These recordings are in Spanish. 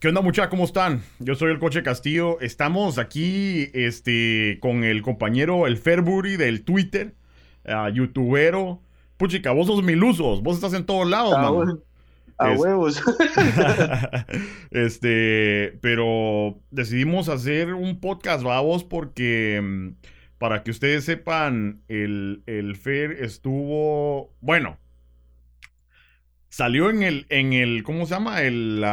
¿Qué onda muchachos? ¿Cómo están? Yo soy el Coche Castillo. Estamos aquí este, con el compañero el Ferbury del Twitter, uh, youtubero. Puchica, vos sos milusos, vos estás en todos lados, A, man. hue- a Es- huevos. este, pero decidimos hacer un podcast, vamos, porque mm, para que ustedes sepan, el, el Fer estuvo, bueno, salió en el, en el, ¿cómo se llama? El,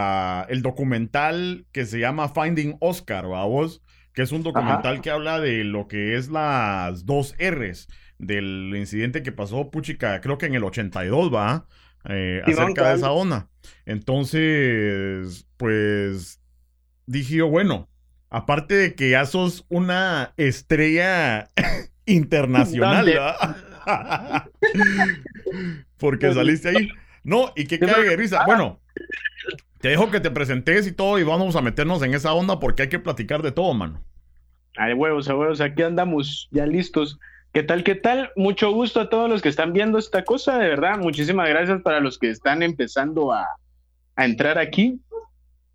el documental que se llama Finding Oscar, vamos, que es un documental que habla de lo que es las dos R's del incidente que pasó, puchica, creo que en el 82, va, Eh, acerca de esa onda. Entonces, pues dije yo, bueno, aparte de que ya sos una estrella internacional. ¿verdad? Porque saliste ahí. No, y que cae de risa. Bueno, te dejo que te presentes y todo y vamos a meternos en esa onda porque hay que platicar de todo, mano. A huevos, a huevos. Aquí andamos ya listos. ¿Qué tal, qué tal? Mucho gusto a todos los que están viendo esta cosa, de verdad. Muchísimas gracias para los que están empezando a, a entrar aquí.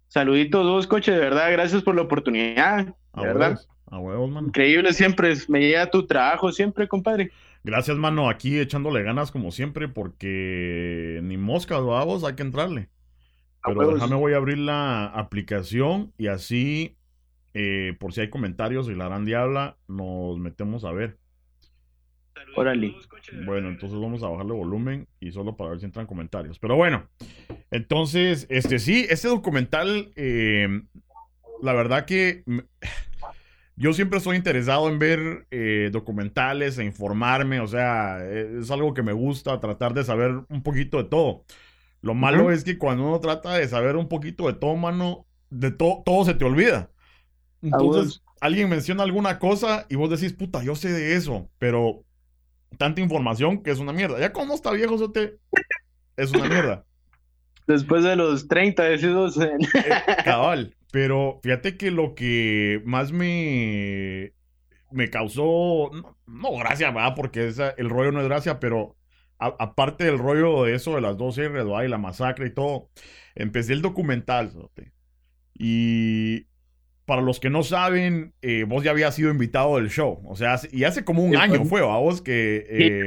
Saluditos, dos coches, de verdad. Gracias por la oportunidad. A verdad. huevos, a huevos, mano. Increíble siempre. Me llega tu trabajo siempre, compadre. Gracias, mano, aquí echándole ganas como siempre porque ni moscas, vamos, hay que entrarle. Pero déjame, voy a abrir la aplicación y así, eh, por si hay comentarios y la gran diabla, nos metemos a ver. Órale. Bueno, entonces vamos a bajarle volumen y solo para ver si entran comentarios. Pero bueno, entonces, este sí, este documental, eh, la verdad que yo siempre estoy interesado en ver eh, documentales e informarme, o sea, eh, es algo que me gusta, tratar de saber un poquito de todo. Lo malo es que cuando uno trata de saber un poquito de todo, mano, de todo, todo se te olvida. Entonces, alguien menciona alguna cosa y vos decís, puta, yo sé de eso, pero tanta información que es una mierda. Ya como está viejo, eso te... es una mierda. Después de los 30 decidos. Eh, cabal. Pero fíjate que lo que más me, me causó, no, no gracia, ¿verdad? Porque esa- el rollo no es gracia, pero a- aparte del rollo de eso, de las dos R, ¿verdad? Y la masacre y todo, empecé el documental. Y para los que no saben, eh, vos ya habías sido invitado del show, o sea, y hace como un Sí, año pues. fue, ¿va? Vos que... eh,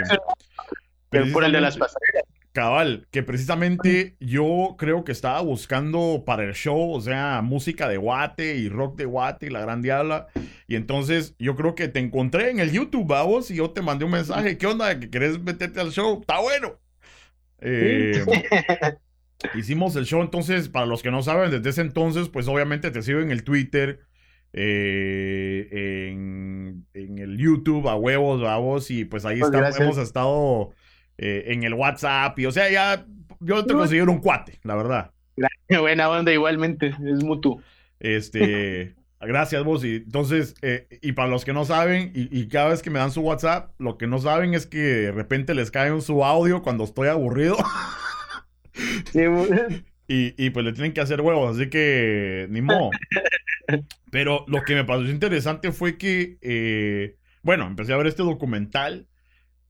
Pero por el de las pasarelas. Cabal, que precisamente yo creo que estaba buscando para el show, o sea, música de Guate y rock de Guate y la gran diabla. Y entonces yo creo que te encontré en el YouTube, vamos, y yo te mandé un mensaje. ¿Qué onda? ¿Que querés meterte al show? Está bueno. Eh, hicimos el show, entonces, para los que no saben, desde ese entonces, pues obviamente te sigo en el Twitter, eh, en, en el YouTube, a huevos, vamos, y pues ahí Pues hemos estado eh, en el WhatsApp, y o sea, ya yo te considero un cuate, la verdad. Buena onda, igualmente. Es mutuo. Este, gracias vos. Y entonces, eh, y para los que no saben, y, y cada vez que me dan su WhatsApp, lo que no saben es que de repente les cae un su audio cuando estoy aburrido. Sí, Y, y pues le tienen que hacer huevos, así que ni modo. Pero lo que me pareció interesante fue que, eh, bueno, empecé a ver este documental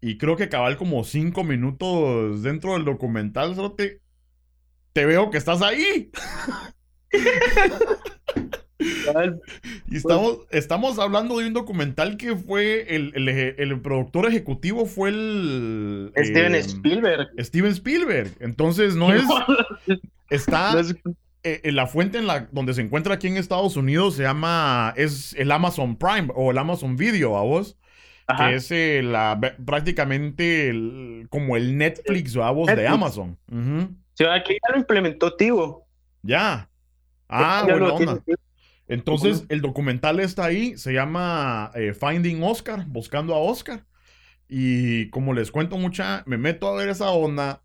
y creo que cabal como cinco minutos dentro del documental, solo te, te veo que estás ahí. Y estamos, estamos hablando de un documental que fue el, el, productor ejecutivo fue el... Steven eh, Spielberg. Steven Spielberg. Entonces no es... Está... Eh, eh, la fuente en la donde se encuentra aquí en Estados Unidos se llama es el Amazon Prime o el Amazon Video a vos Ajá. que es eh, la prácticamente el- como el Netflix a vos de. Amazon. Sí, aquí ya lo implementó Tivo. ya ah Ya buena onda Tivo. entonces el documental está ahí se llama eh, Finding Oscar buscando a Oscar y como les cuento mucha me meto a ver esa onda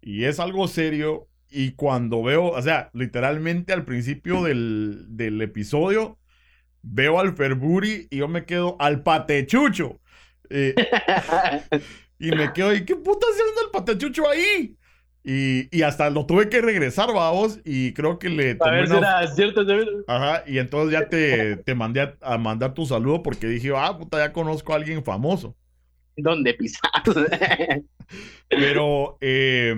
y es algo serio y cuando veo, o sea, literalmente al principio del, del episodio, veo al Ferburi y yo me quedo al patechucho. Eh, y me quedo, ¿y qué puta haciendo el patechucho ahí? Y, y hasta lo tuve que regresar, vamos, y creo que le A ver si una... era cierto. Ajá, y entonces ya te, te mandé a, a mandar tu saludo porque dije, ah, puta, ya conozco a alguien famoso. ¿Dónde pisas? Pero eh,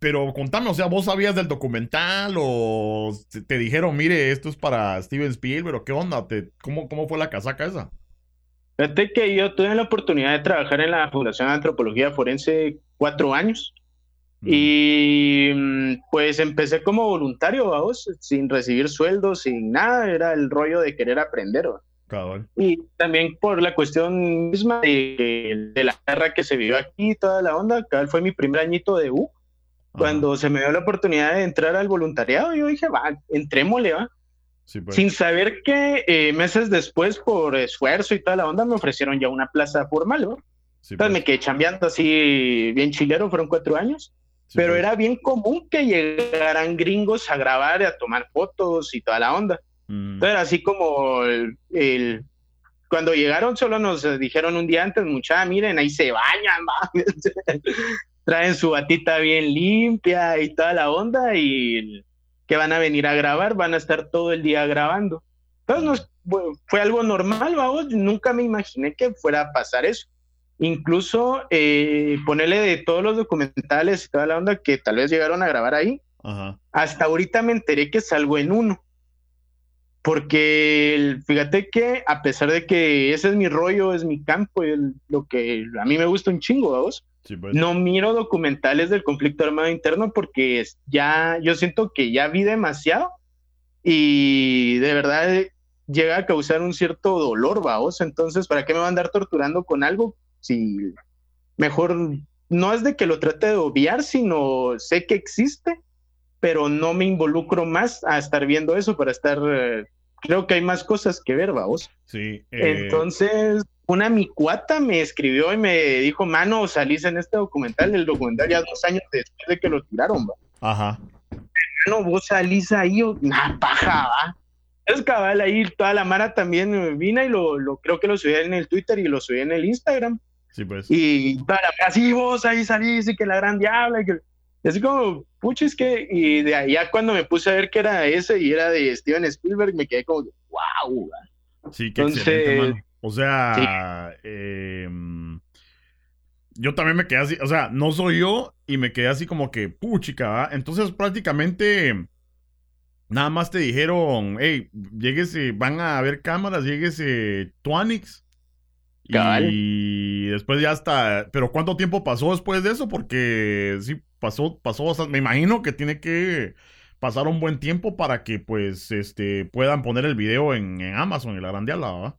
pero contame, o sea, ¿vos sabías del documental o te dijeron, mire, esto es para Steven Spielberg o qué onda? Te, ¿cómo, ¿Cómo fue la casaca esa? Fíjate que yo tuve la oportunidad de trabajar en la Fundación de Antropología Forense cuatro años. Mm. Y mm, pues empecé como voluntario, vamos, sin recibir sueldo, sin nada, era el rollo de querer aprender. Y también por la cuestión misma de, la guerra que se vivió aquí, toda la onda, cabal fue mi primer añito de U. Cuando se me dio la oportunidad de entrar al voluntariado, yo dije, va, entrémosle, va. Pues. Sin saber que eh, meses después, por esfuerzo y toda la onda, me ofrecieron ya una plaza formal, ¿no? Entonces pues. me quedé chambeando así bien chilero, fueron cuatro años. pero pues. era bien común que llegaran gringos a grabar a tomar fotos y toda la onda. Mm. Entonces, así como el, cuando llegaron, solo nos dijeron un día antes, mucha, miren, ahí se bañan, traen su batita bien limpia y toda la onda y que van a venir a grabar, van a estar todo el día grabando. Entonces fue algo normal, vamos, nunca me imaginé que fuera a pasar eso. Incluso eh, ponerle de todos los documentales y toda la onda que tal vez llegaron a grabar ahí, hasta ahorita me enteré que salgo en uno. Porque fíjate que a pesar de que ese es mi rollo, es mi campo, lo que a mí me gusta un chingo, vamos, pues. no miro documentales del conflicto armado interno porque ya yo siento que ya vi demasiado y de verdad llega a causar un cierto dolor, vamos. Entonces, ¿para qué me van a andar torturando con algo si mejor no es de que lo trate de obviar, sino sé que existe, pero no me involucro más a estar viendo eso para estar eh, creo que hay más cosas que ver, vamos. Sí. Eh, Entonces, una micuata me escribió y me dijo, mano, salís en este documental, el documental ya dos años después de que lo tiraron, va. Ajá. Mano, vos salís ahí, una paja, va. Es cabal, ahí toda la mara también vino y lo, lo, creo que lo subí en el Twitter y lo subí en el Instagram. Sí, pues. Y la así vos ahí salís y que la gran diabla y que así como, pucha, es que, y de allá cuando me puse a ver que era ese y era de Steven Spielberg, me quedé como, wow. Sí, qué excelente, O sea, em, yo también me quedé así, o sea, no soy yo y me quedé así como que, puchica. Entonces prácticamente nada más te dijeron, hey, lléguese, van a ver cámaras, lléguese Tuanix. Y después ya está, pero ¿cuánto tiempo pasó después de eso? Porque sí, pasó, pasó, me imagino que tiene que pasar un buen tiempo para que pues este puedan poner el video en, Amazon y la grandiala, ¿verdad?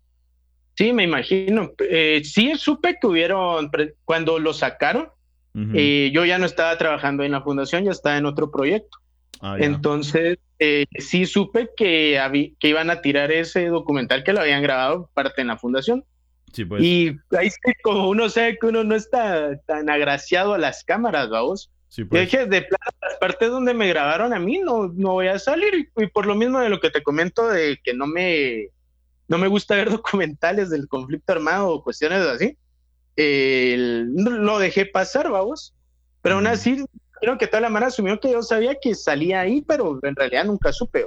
Sí, me imagino. Eh, sí, supe que hubieron, cuando lo sacaron, eh, yo ya no estaba trabajando en la fundación, ya estaba en otro proyecto. Ah, Entonces, eh, sí supe que, que iban a tirar ese documental que lo habían grabado parte en la fundación. Pues. Y ahí sí, como uno sabe que uno no está tan agraciado a las cámaras, vamos. Sí, pues. Dije, de las partes donde me grabaron a mí no, no voy a salir. Y, por lo mismo de lo que te comento de que no me, no me gusta ver documentales del conflicto armado o cuestiones así, lo dejé pasar, vamos. Pero aún así, creo que toda la mano asumió que yo sabía que salía ahí, pero en realidad nunca supe.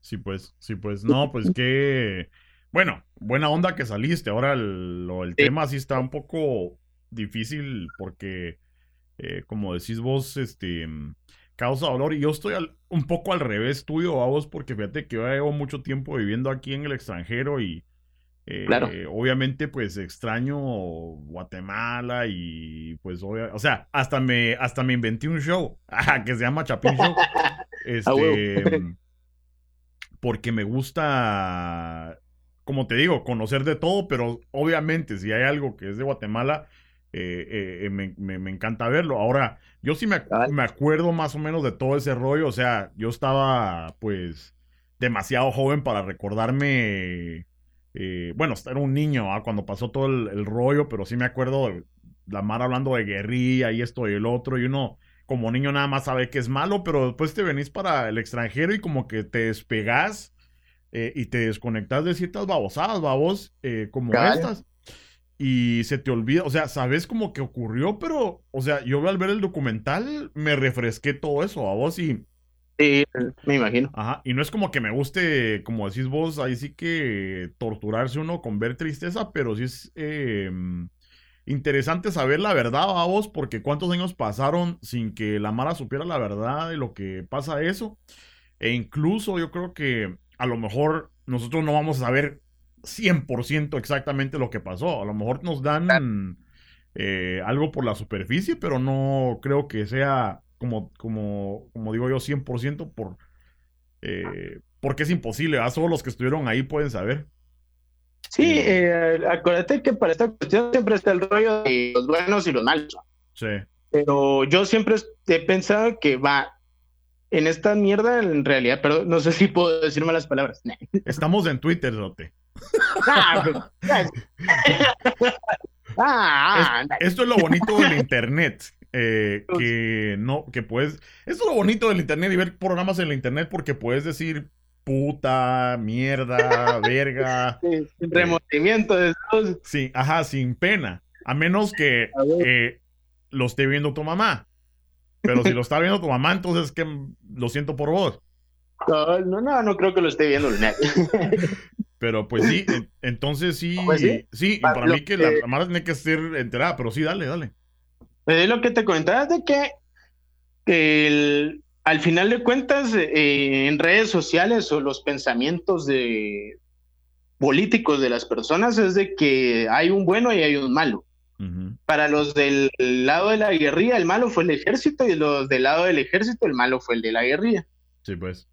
Sí, pues, sí, pues, no, pues que, bueno, buena onda que saliste. Ahora el, el tema sí está un poco difícil porque eh, como decís vos, este, causa dolor. Y yo estoy un poco al revés tuyo, a vos, porque fíjate que yo llevo mucho tiempo viviendo aquí en el extranjero y eh, obviamente pues extraño Guatemala y pues o sea, hasta me, hasta me inventé un show que se llama Chapin Show. este, porque me gusta, como te digo, conocer de todo, pero obviamente si hay algo que es de Guatemala, eh, eh, me, encanta verlo. Ahora, yo sí me, me, acuerdo más o menos de todo ese rollo. O sea, yo estaba pues demasiado joven para recordarme. Eh, bueno, era un niño ¿ah? cuando pasó todo el, rollo, pero sí me acuerdo de la mar hablando de guerrilla y esto y el otro. Y uno, como niño, nada más sabe que es malo, pero después te venís para el extranjero y como que te despegás y te desconectas de ciertas babosadas, babos, como estas y se te olvida, o sea, sabes como que ocurrió, pero, o sea, yo al ver el documental me refresqué todo eso a vos y... Sí, me imagino. Ajá, y no es como que me guste, como decís vos, ahí sí que torturarse uno con ver tristeza, pero sí es, em, interesante saber la verdad a vos, porque cuántos años pasaron sin que la Mara supiera la verdad de lo que pasa eso. E incluso yo creo que a lo mejor nosotros no vamos a saber 100% exactamente lo que pasó. A lo mejor nos dan eh, algo por la superficie, pero no creo que sea como, como, como digo yo, 100% por, eh, porque es imposible. a Solo los que estuvieron ahí pueden saber. Sí, eh, acuérdate que para esta cuestión siempre está el rollo de los buenos y los malos. Sí. Pero yo siempre he pensado que va, en esta mierda, en realidad, pero no sé si puedo decir malas palabras. Estamos en Twitter, Rote. Esto es lo bonito del internet. Eh, que no, que puedes. Esto es lo bonito del internet y ver programas en el internet porque puedes decir puta, mierda, verga. sin remordimiento de Sí, ajá, sin pena. A menos que eh, lo esté viendo tu mamá. Pero si lo está viendo tu mamá, entonces que lo siento por vos. No, no, no, creo que lo esté viendo Pero pues sí, entonces sí, pues sí, para mí que, la, mamá tiene que ser enterada, pero sí, dale, dale. Pues es lo que te comentaba de que el, al final de cuentas, eh, en redes sociales o los pensamientos de políticos de las personas es de que hay un bueno y hay un malo. Para los del lado de la guerrilla, el malo fue el ejército, y los del lado del ejército, el malo fue el de la guerrilla. Sí, pues.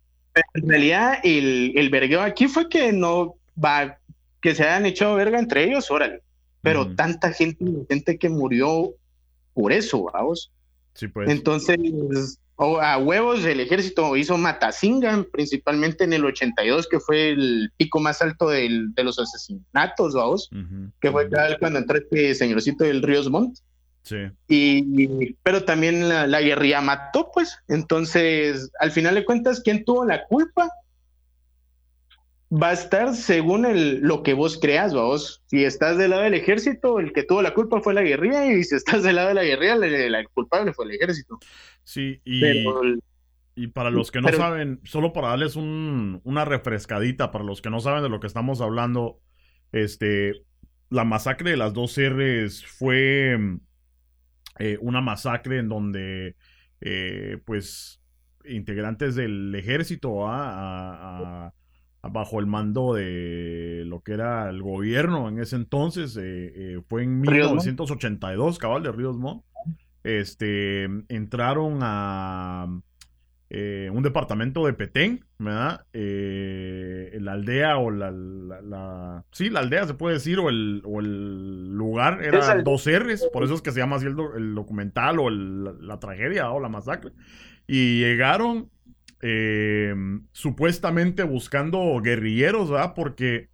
en realidad, el, el vergueo aquí fue que no va, que se hayan echado verga entre ellos, órale. Pero tanta gente gente que murió por eso, vamos. Sí, pues. Entonces, a huevos el ejército hizo Matasinga, principalmente en el 82, que fue el pico más alto de los asesinatos, vamos, que fue cuando entró este señorcito del Ríos Montt. Sí. Y, pero también la, la, guerrilla mató, pues. Entonces, al final de cuentas, ¿quién tuvo la culpa? Va a estar según el, lo que vos creas, vos. Si estás del lado del ejército, el que tuvo la culpa fue la guerrilla, y si estás del lado de la guerrilla, el, culpable fue el ejército. Sí, y, y para los que no saben, solo para darles un, una refrescadita, para los que no saben de lo que estamos hablando, este, la masacre de las dos R's fue eh, una masacre en donde, eh, pues, integrantes del ejército a bajo el mando de lo que era el gobierno en ese entonces, eh, eh, fue en 1982, cabal de Ríos Montt, este, entraron a eh, un departamento de Petén, ¿verdad? la aldea o la, la, Sí, la aldea se puede decir, o el, o el lugar, era dos R's, por eso es que se llama así el, documental o la tragedia o la masacre. Y llegaron eh, supuestamente buscando guerrilleros, ¿verdad? Porque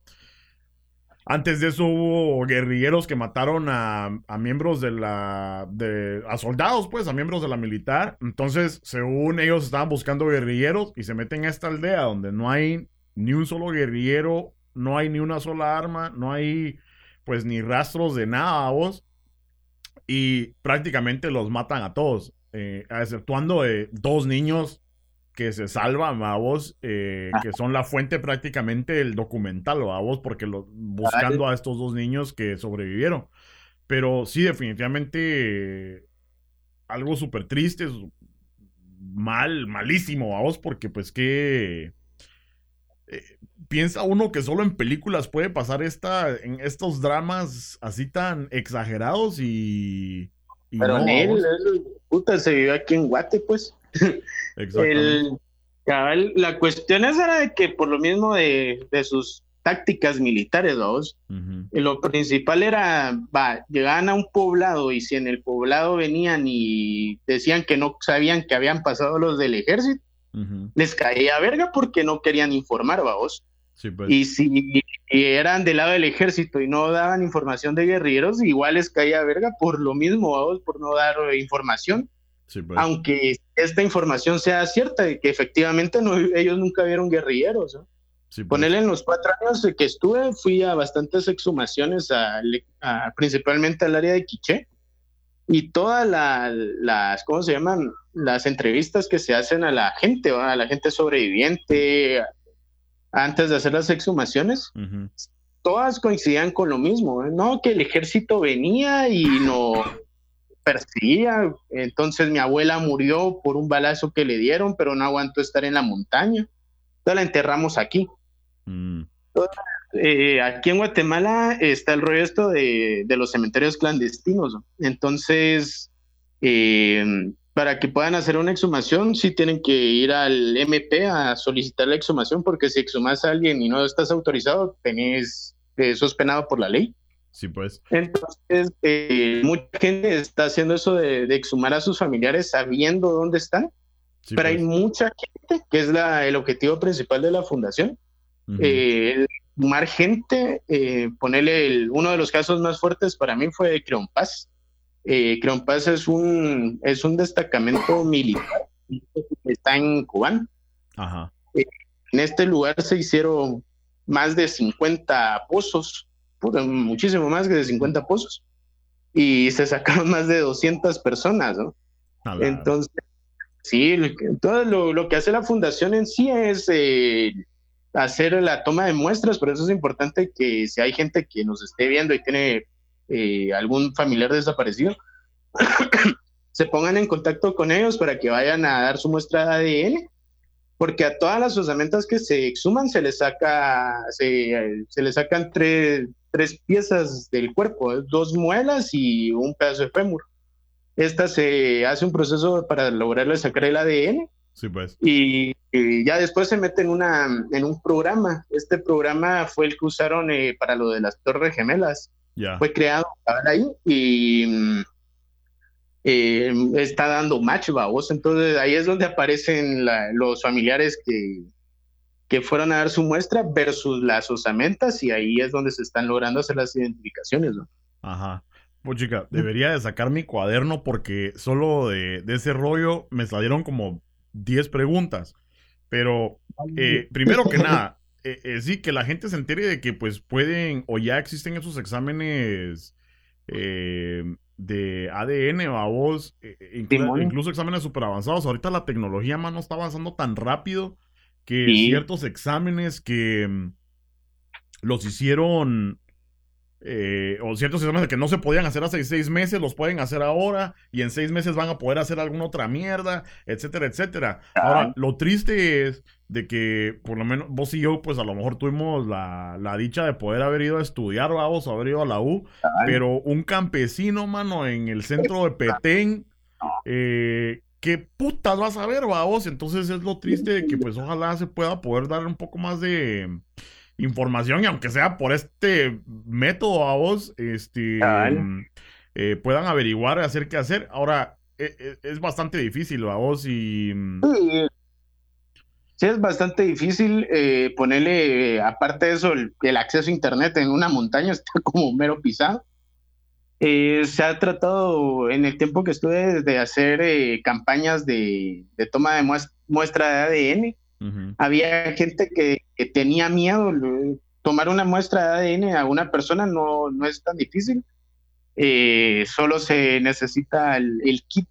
antes de eso hubo guerrilleros que mataron a, miembros de la... De, a soldados, pues, a miembros de la militar. Entonces, según ellos estaban buscando guerrilleros y se meten a esta aldea donde no hay ni un solo guerrillero, no hay ni una sola arma, no hay pues ni rastros de nada, vos. Y prácticamente los matan a todos, eh, exceptuando dos niños que se salvan, a vos, eh, que son la fuente prácticamente del documental, a vos, porque lo, buscando a estos dos niños que sobrevivieron. Pero sí, definitivamente algo súper triste, mal, malísimo, a vos, porque pues que... Eh, piensa uno que solo en películas puede pasar esta, en estos dramas así tan exagerados y... Pero no, él, puta, se vive aquí en Guate, pues. El, la cuestión es era de que por lo mismo de, sus tácticas militares, dos, lo principal era, va, llegaban a un poblado y si en el poblado venían y decían que no sabían que habían pasado los del ejército, les caía verga porque no querían informar, vamos. Pues. Y si eran del lado del ejército y no daban información de guerrilleros, igual les caía verga por lo mismo, vamos, por no dar información. Pues. Aunque esta información sea cierta, de que efectivamente no, ellos nunca vieron guerrilleros. Pues. Ponerle en los cuatro años que estuve, fui a bastantes exhumaciones, a, principalmente al área de Quiché, y todas las, ¿cómo se llaman? Las entrevistas que se hacen a la gente, a la gente sobreviviente, antes de hacer las exhumaciones, todas coincidían con lo mismo, ¿eh? no, que el ejército venía y nos perseguía, entonces mi abuela murió por un balazo que le dieron, pero no aguantó estar en la montaña, entonces la enterramos aquí. Mm. Eh, aquí en Guatemala está el rollo esto de, los cementerios clandestinos, entonces eh, para que puedan hacer una exhumación, sí tienen que ir al MP a solicitar la exhumación, porque si exhumas a alguien y no estás autorizado, tenés, eh, sos penado por la ley. Sí, pues. Entonces, eh, mucha gente está haciendo eso de, exhumar a sus familiares sabiendo dónde están, pero hay pues. mucha gente, que es la, el objetivo principal de la fundación, eh, exhumar gente, ponerle el, uno de los casos más fuertes para mí fue Creon Paz eh, Paz es un, es un destacamento militar que está en Cubán. Eh, en este lugar se hicieron más de 50 pozos, muchísimo más que de 50 pozos, y se sacaron más de 200 personas, ¿no? Entonces, sí, todo lo, que hace la fundación en sí es eh, hacer la toma de muestras, por eso es importante que si hay gente que nos esté viendo y tiene eh, algún familiar desaparecido, se pongan en contacto con ellos para que vayan a dar su muestra de ADN, porque a todas las osamentas que se exhuman se les saca, se, se les sacan tres, tres piezas del cuerpo, dos muelas y un pedazo de fémur. Esta se hace un proceso para lograrle sacar el ADN. Sí, pues. Y, ya después se mete en, una, en un programa. Este programa fue el que usaron eh, para lo de las Torres Gemelas. Fue creado ahí y mm, eh, está dando match, vos. Entonces ahí es donde aparecen los familiares que, que fueron a dar su muestra versus las osamentas y ahí es donde se están logrando hacer las identificaciones, ¿no? Ajá. Pues chica, debería de sacar mi cuaderno porque solo de, ese rollo me salieron como 10 preguntas. Pero eh, primero que nada, eh, eh, sí, que la gente se entere de que pues pueden o ya existen esos exámenes eh, de ADN o a voz, incluso, exámenes súper avanzados. Ahorita la tecnología, mano, está avanzando tan rápido que ciertos exámenes que mm, los hicieron eh, o ciertos exámenes que no se podían hacer hace seis meses, los pueden hacer ahora y en seis meses van a poder hacer alguna otra mierda, etcétera, etcétera. Ahora, lo triste es de que por lo menos vos y yo, pues a lo mejor tuvimos la, dicha de poder haber ido a estudiar, vamos, haber ido a la U, pero un campesino, mano, en el centro de Petén, eh, ¿qué putas vas a ver, vamos? Entonces es lo triste de que pues ojalá se pueda poder dar un poco más de información y aunque sea por este método a vos, este, eh, puedan averiguar, hacer qué hacer. Ahora, e, e, es, bastante difícil a vos y... Sí, es bastante difícil eh, ponerle, aparte de eso, el, acceso a Internet en una montaña está como mero pisado. Eh, se ha tratado en el tiempo que estuve de hacer campañas de, toma de muestra de ADN había gente que, tenía miedo. Tomar una muestra de ADN a una persona no, no es tan difícil. Eh, solo se necesita el, kit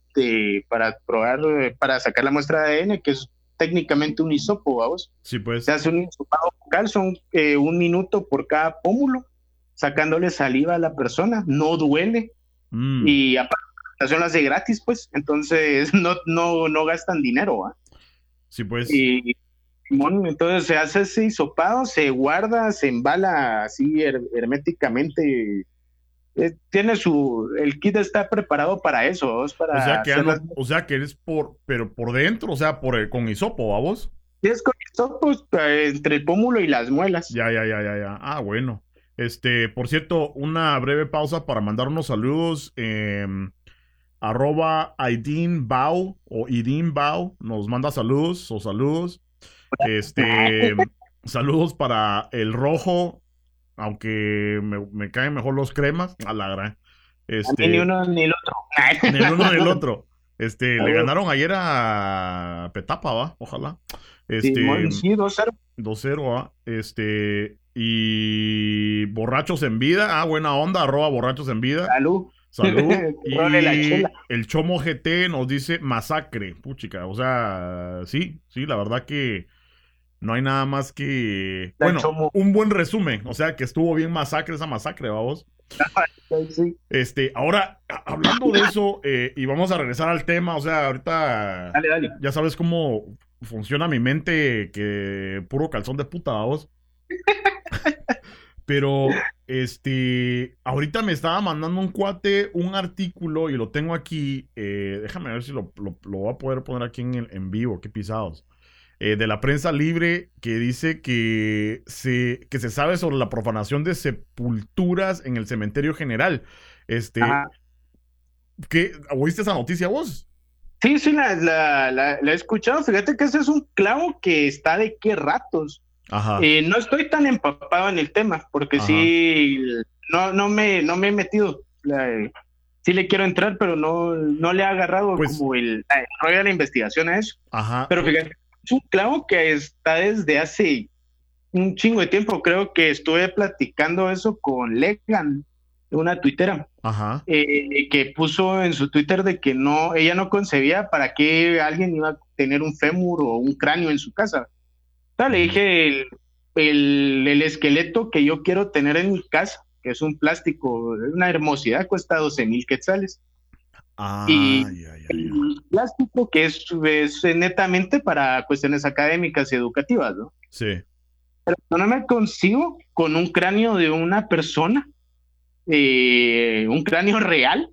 para probar, para sacar la muestra de ADN, que es técnicamente un hisopo, vamos. Sí, pues. Se hace un hisopado vocal, son eh, un minuto por cada pómulo, sacándole saliva a la persona, no duele. Mm. Y aparte, la hace gratis, pues, entonces no, no, no gastan dinero. Sí, pues. Y, entonces se hace ese hisopado, se guarda, se embala así herméticamente. Eh, tiene su. El kit está preparado para eso. para o, sea que o sea que eres por. Pero por dentro, o sea, por con hisopo, ¿a vos? Es con hisopo eh, entre el pómulo y las muelas. Ya, ya, ya, ya, ya. Ah, bueno. Este, por cierto, una breve pausa para mandar unos saludos. Eh, arroba Aidin Bao o Idin Bao nos manda saludos o saludos. Este, saludos para el rojo, aunque me, caen mejor los cremas, a la gran. Este, ni uno ni el otro. Ni el uno ni el otro. Este, le ganaron ayer a Petapa, ¿va? Ojalá. Este, sí, 2-0. 2-0, Este, y borrachos en vida. Ah, buena onda, arroba borrachos en vida. Salud. Salud. y el Chomo GT nos dice masacre, puchica. O sea, sí, sí, la verdad que no hay nada más que. bueno, un buen resumen. O sea, que estuvo bien masacre esa masacre, vamos. Este, ahora, hablando de eso, eh, y vamos a regresar al tema, o sea, ahorita ya sabes cómo funciona mi mente, que puro calzón de puta, vamos. Pero, este, ahorita me estaba mandando un cuate un artículo y lo tengo aquí. Eh, déjame ver si lo, lo, voy a poder poner aquí en, en vivo, qué pisados. Eh, de la prensa libre que dice que se, que se sabe sobre la profanación de sepulturas en el cementerio general. Este, ¿qué, ¿Oíste esa noticia vos? Sí, sí, la, la, he escuchado. Fíjate que ese es un clavo que está de qué ratos. Eh, no estoy tan empapado en el tema, porque sí, no, no, me, no me he metido. sí le quiero entrar, pero no, no le ha agarrado pues como el, rollo de la investigación a eso. Pero fíjate, es un clavo que está desde hace un chingo de tiempo. Creo que estuve platicando eso con Legan, una tuitera, eh, que puso en su Twitter de que no, ella no concebía para qué alguien iba a tener un fémur o un cráneo en su casa le dije el, el, esqueleto que yo quiero tener en mi casa, que es un plástico, una hermosidad, cuesta 12 mil quetzales. Ah, y el plástico que es, es, netamente para cuestiones académicas y educativas, ¿no? Sí. Pero no me consigo con un cráneo de una persona, eh, un cráneo real,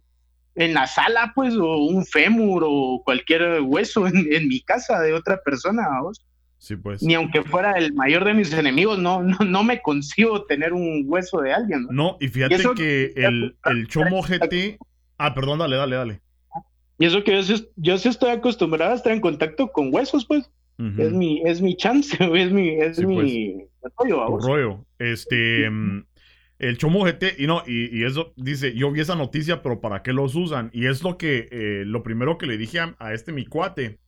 en la sala, pues, o un fémur o cualquier hueso en, en mi casa de otra persona, vamos. Pues. Ni aunque fuera el mayor de mis enemigos, no, no, me consigo tener un hueso de alguien. No, y fíjate que el, el Chomo GT. Ah, perdón, dale, dale, dale. Y eso que yo, yo sí estoy acostumbrado a estar en contacto con huesos, pues. Es mi, es mi chance, es mi, es mi pues. rollo. Este, mm, el Chomo GT, y no, y, eso dice, yo vi esa noticia, pero ¿para qué los usan? Y es lo que, eh, lo primero que le dije a, a este mi cuate.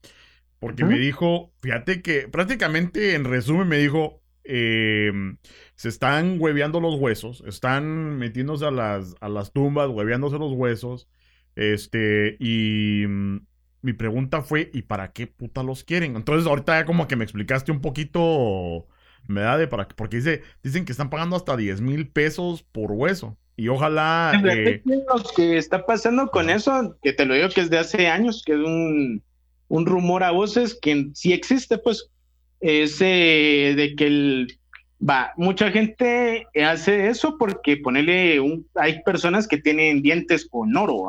Porque me dijo, fíjate que prácticamente en resumen me dijo, em, se están hueveando los huesos, están metiéndose a las, a las tumbas, hueveándose los huesos. Este, y mm, mi pregunta fue, ¿y para qué puta los quieren? Entonces ahorita ya como que me explicaste un poquito, me da de para porque dice, dicen que están pagando hasta 10 mil pesos por hueso. Y ojalá... Eh, lo que está pasando con eso, que te lo digo que es de hace años, que es un un rumor a voces que sí existe, pues, es de que el, va, mucha gente hace eso porque ponerle un, hay personas que tienen dientes con oro,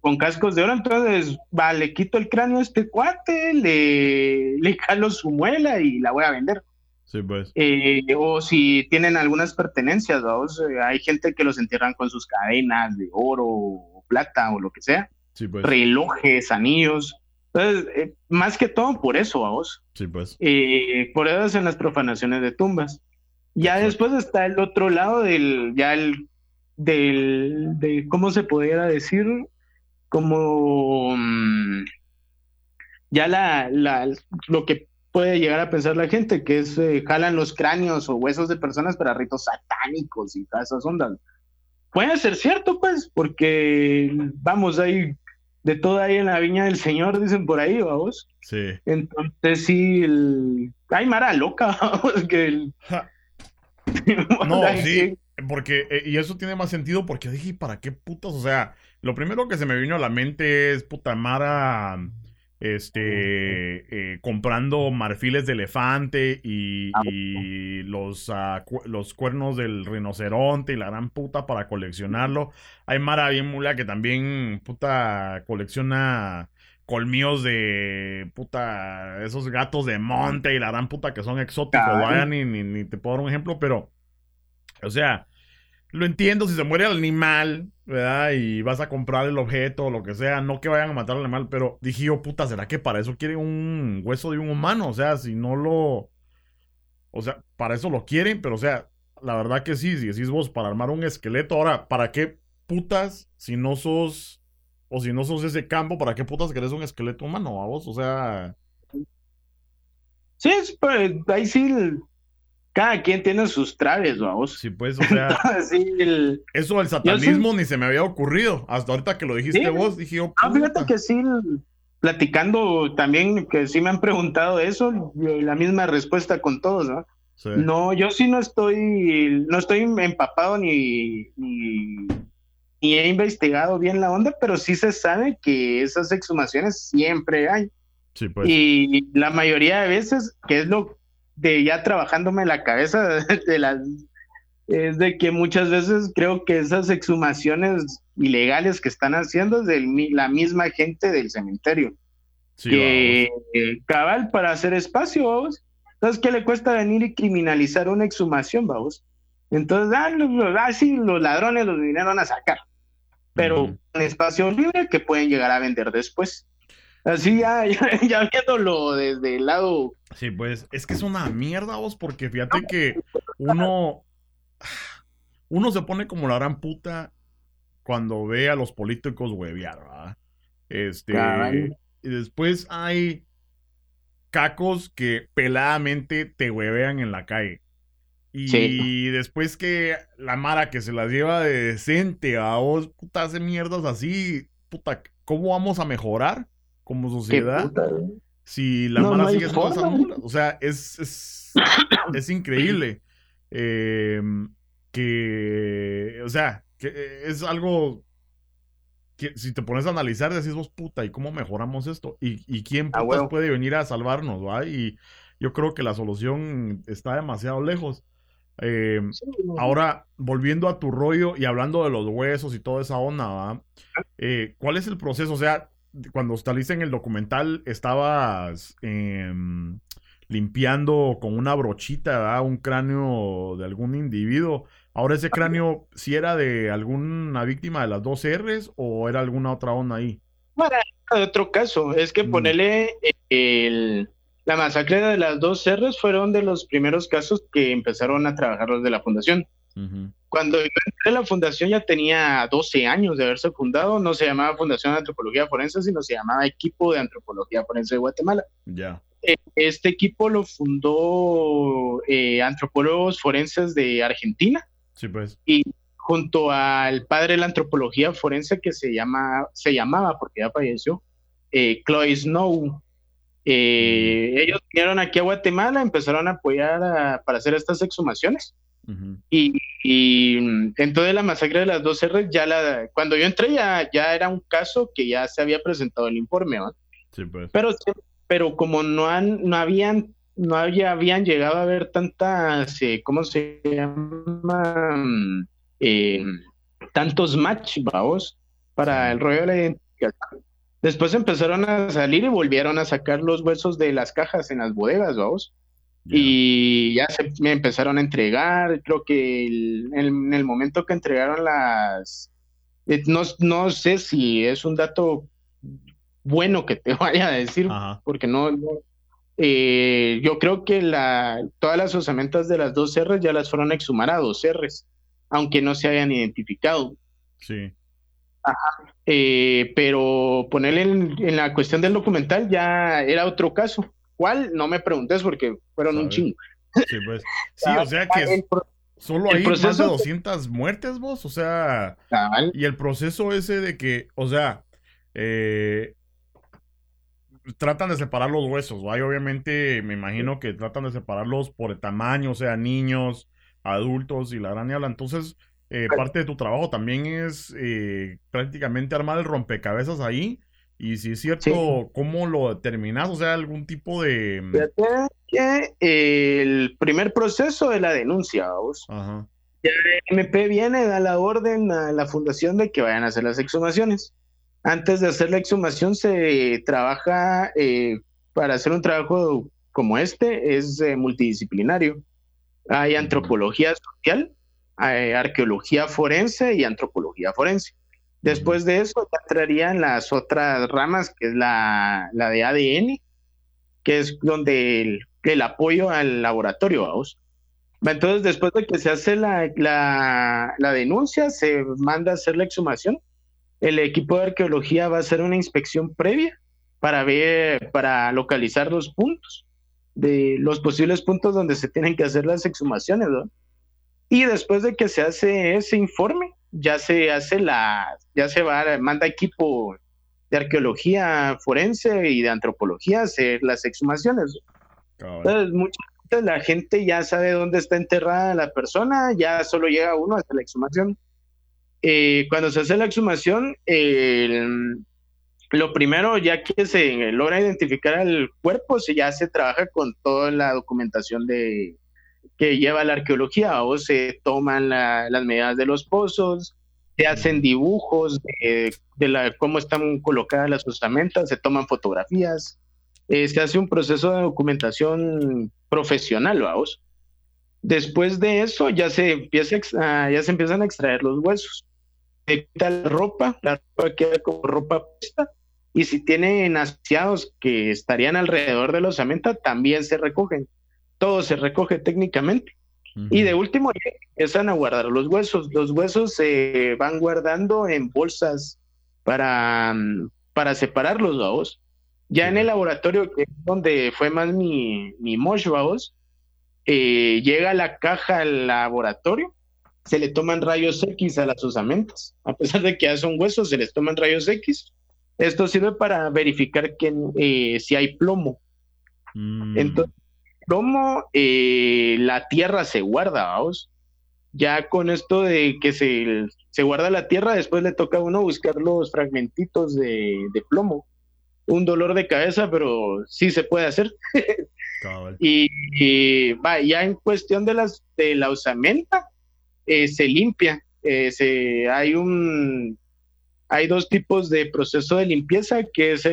con cascos de oro, entonces, va, le quito el cráneo a este cuate, le, le jalo su muela y la voy a vender. Sí, pues. Eh, o si tienen algunas pertenencias, hay gente que los entierran con sus cadenas de oro o plata o lo que sea. Pues. relojes, anillos. Entonces, eh, más que todo por eso, vos. Sí, pues. Eh, por eso en las profanaciones de tumbas. Ya después está el otro lado del, ya el, del, de, ¿cómo se pudiera decir? Como, mm, ya la, la, lo que puede llegar a pensar la gente, que es, eh, jalan los cráneos o huesos de personas para ritos satánicos y todas esas ondas. Puede ser cierto, pues, porque, vamos, ahí de todo ahí en la viña del Señor, dicen por ahí, vamos. Sí. Entonces sí, el... hay Mara loca, vamos, que el... no, sí, porque, eh, y eso tiene más sentido porque dije, ¿para qué putas? O sea, lo primero que se me vino a la mente es puta Mara este, eh, comprando marfiles de elefante y, ah, los, ah, los cuernos del rinoceronte y la gran puta para coleccionarlo. Hay Mara bien mula que también puta colecciona colmillos de puta esos gatos de monte y la gran puta que son exóticos. Vaya, ni, ni te puedo dar un ejemplo, pero, o sea, lo entiendo si se muere el animal, ¿verdad? Y vas a comprar el objeto o lo que sea, no que vayan a matar al animal, pero dije yo, puta, ¿será que para eso quieren un hueso de un humano? O sea, si no lo... O sea, para eso lo quieren, pero o sea, la verdad que sí, si decís vos, para armar un esqueleto, ahora, ¿para qué putas si no sos... O si no sos ese campo, ¿para qué putas querés un esqueleto humano, a vos? O sea... Sí, pues, ahí sí cada quien tiene sus traves, vamos. Sí, pues, o sea. Eso del satanismo ni se me había ocurrido. Hasta ahorita que lo dijiste vos, dije yo. Ah, fíjate que sí, platicando también, que sí me han preguntado eso, la misma respuesta con todos, ¿no? No, yo sí no estoy, no estoy empapado ni, ni, he investigado bien la onda, pero sí se sabe que esas exhumaciones siempre hay. Sí, pues. Y la mayoría de veces, que es lo de ya trabajándome la cabeza de las es de que muchas veces creo que esas exhumaciones ilegales que están haciendo es de la misma gente del cementerio. que cabal para hacer espacio, vamos. Entonces, ¿qué le cuesta venir y criminalizar una exhumación, vamos? Entonces, ah, los, ah, los ladrones los vinieron a sacar, pero un espacio libre que pueden llegar a vender después. Así ya, ya, viéndolo desde el lado. Sí, pues es que es una mierda, vos, porque fíjate que uno, uno se pone como la gran puta cuando ve a los políticos huevear, ¿verdad? Este, y después hay cacos que peladamente te huevean en la calle. Y después que la Mara que se las lleva de decente a vos, puta, hace mierdas así, puta, ¿cómo vamos a mejorar como sociedad? si la Mara sigue haciendo O sea, es, es, es increíble. Eh, que, o sea, que eh, es algo que si te pones a analizar, decís vos, puta, ¿y cómo mejoramos esto? ¿Y, quién puede venir a salvarnos? ¿va? Y yo creo que la solución está demasiado lejos. Eh, ahora, volviendo a tu rollo y hablando de los huesos y toda esa onda, ¿va? Eh, ¿cuál es el proceso? O sea, cuando saliste en el documental, estabas em, limpiando con una brochita un cráneo de algún individuo. Ahora ese cráneo, si era de alguna víctima de las dos R's o era alguna otra onda ahí. Bueno, otro caso, es que mm. ponerle el, la masacre de las dos R's fueron de los primeros casos que empezaron a trabajar los de la fundación. Cuando yo entré a la fundación ya tenía 12 años de haberse fundado, no se llamaba Fundación de Antropología Forense, sino se llamaba Equipo de Antropología Forense de Guatemala. Ya. Eh, este equipo lo fundó eh, antropólogos forenses de Argentina pues. Y junto al padre de la antropología forense que se, llama, se llamaba, porque ya falleció, eh, Chloe Snow. Eh. Ellos vinieron aquí a Guatemala, empezaron a apoyar para hacer estas exhumaciones. y, y, entonces la masacre de las dos R, ya la, cuando yo entré ya, ya era un caso que ya se había presentado el informe, pues. pero, pero como no, han, no habían no había, habían llegado a ver tantas, eh, ¿cómo se llama? Eh, tantos match, vamos, para el rollo de la identificación. Después empezaron a salir y volvieron a sacar los huesos de las cajas en las bodegas, vamos. Y ya se me empezaron a entregar, creo que en el momento que entregaron las... Eh, no, no sé si es un dato bueno que te vaya a decir, porque no, eh, yo creo que la, todas las osamentas de las dos R's ya las fueron a exhumar a dos R's, aunque no se hayan identificado. Sí. Eh, pero ponerle en, la cuestión del documental ya era otro caso. ¿Cuál? No me preguntes porque fueron un chingo. Sí, pues. Sí, o sea que solo hay más de 200 muertes, vos. O sea, y el proceso ese de que, o sea, eh, tratan de separar los huesos. Obviamente, me imagino que tratan de separarlos por el tamaño, o sea, niños, adultos y la gran habla. Entonces, eh, parte de tu trabajo también es eh, prácticamente armar el rompecabezas ahí. Y si es cierto, ¿cómo lo determinas? O sea, algún tipo de... Mm, que el primer proceso de la denuncia, vamos. Ajá. Ya el MP viene, da la orden a la fundación de que vayan a hacer las exhumaciones. Antes de hacer la exhumación se trabaja, eh, para hacer un trabajo como este, es eh, multidisciplinario. Hay antropología social, hay arqueología forense y antropología forense. Después de eso entrarían las otras ramas, que es la, de ADN, que es donde el, apoyo al laboratorio, vamos. Entonces, después de que se hace la, la denuncia, se manda a hacer la exhumación el equipo de arqueología va a hacer una inspección previa para ver, para localizar los puntos, de los posibles puntos donde se tienen que hacer las exhumaciones, ¿no? Y después de que se hace ese informe, ya se hace la, ya se va, manda equipo de arqueología forense y de antropología hacer las exhumaciones. Entonces, muchas veces la gente ya sabe dónde está enterrada la persona, ya solo llega uno hasta la exhumación. Eh, cuando se hace la exhumación, lo primero, ya que se logra identificar al cuerpo, se ya se trabaja con toda la documentación de que lleva la arqueología, o se toman las medidas de los pozos, se hacen dibujos de, cómo están colocadas las osamentas, se toman fotografías, eh, se hace un proceso de documentación profesional, vamos. Después de eso ya se, empieza ya se empiezan a extraer los huesos. Se quita la ropa, la ropa queda como ropa puesta, y si tienen asiados que estarían alrededor de la osamenta, también se recogen. Todo se recoge técnicamente y de último, empiezan a guardar los huesos. Los huesos se van guardando en bolsas para, para separarlos, vamos. Ya en el laboratorio, que es donde fue más mi, mi mosh, vamos, eh, llega la caja al laboratorio, se le toman rayos X a las osamentas. A pesar de que ya son huesos, se les toman rayos X. Esto sirve para verificar que, eh, si hay plomo. Mm. Entonces, cómo eh, la tierra se guarda, vamos. Ya con esto de que se, se, guarda la tierra, después le toca a uno buscar los fragmentitos de, plomo. Un dolor de cabeza, pero sí se puede hacer. y, va, ya en cuestión de las de la usamenta, eh, se limpia. Eh, se, hay un hay dos tipos de proceso de limpieza, que es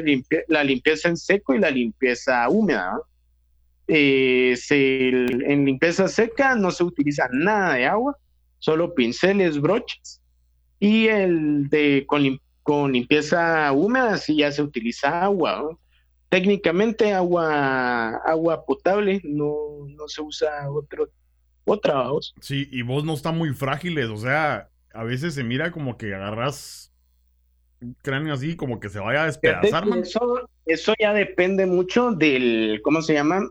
la limpieza en seco y la limpieza húmeda. ¿no? Eh, en limpieza seca no se utiliza nada de agua, solo pinceles, broches. Y el de con, limpieza húmeda sí ya se utiliza agua. Técnicamente agua, agua potable, no, no se usa otro, otra. voz Sí, y vos no está muy frágiles, o sea, a veces se mira como que agarras un cráneo así, como que se vaya a despedazar. Eso, eso ya depende mucho del, ¿cómo se llama?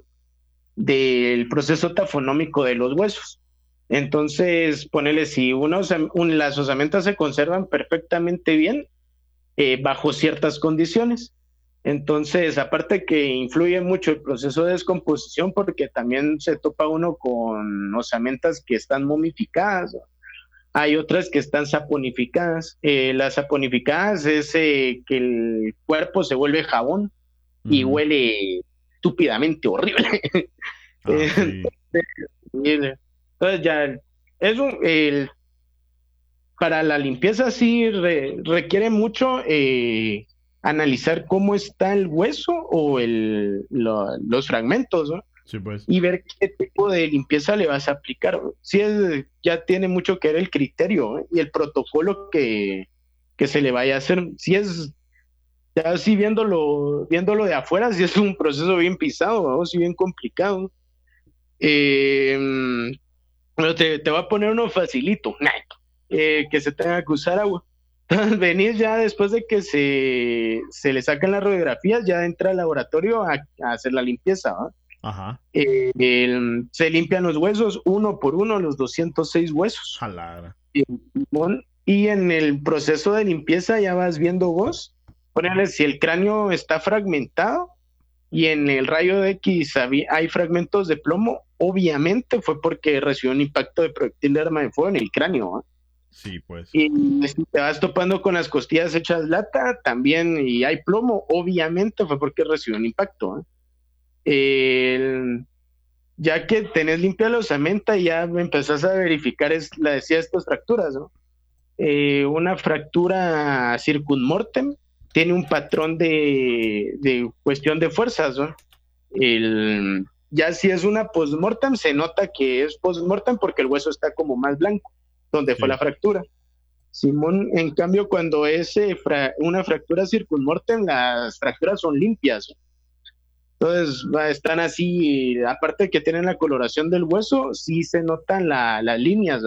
Del proceso tafonómico de los huesos. Entonces, ponele, si uno, las osamentas se conservan perfectamente bien eh, bajo ciertas condiciones. Entonces, aparte que influye mucho el proceso de descomposición, porque también se topa uno con osamentas que están momificadas, hay otras que están saponificadas. Eh, las saponificadas es eh, que el cuerpo se vuelve jabón y huele estúpidamente horrible. Ah, entonces ya es un, el, para la limpieza sí requiere mucho eh, analizar cómo está el hueso o el, los fragmentos, pues. Y ver qué tipo de limpieza le vas a aplicar. Sí, es, ya tiene mucho que ver el criterio y el protocolo que, que se le vaya a hacer. Si es ya así viéndolo, viéndolo de afuera, sí es un proceso bien pisado, ¿no? sí bien complicado. Eh, te, te va a poner uno facilito, eh, que se tenga que usar agua. Entonces, venís ya después de que se, se le sacan las radiografías, ya entra al laboratorio a, hacer la limpieza. Ajá. Eh, se limpian los huesos uno por uno, los 206 huesos. Y en el proceso de limpieza ya vas viendo vos ponerle si el cráneo está fragmentado y en el rayo de X hay fragmentos de plomo, obviamente fue porque recibió un impacto de proyectil de arma de fuego en el cráneo. Sí, pues. Y si te vas topando con las costillas hechas lata, también, y hay plomo, obviamente fue porque recibió un impacto. ya que tenés limpia la osamenta, ya empezás a verificar, es, la decía, estas fracturas, ¿no? Eh, una fractura circunmortem, tiene un patrón de, cuestión de fuerzas, ¿no? El, ya si es una postmortem, se nota que es postmortem porque el hueso está como más blanco, donde fue la fractura. Simón, en cambio, cuando es eh, una fractura circunmortem, las fracturas son limpias. Entonces, están así, aparte de que tienen la coloración del hueso, sí se notan las líneas.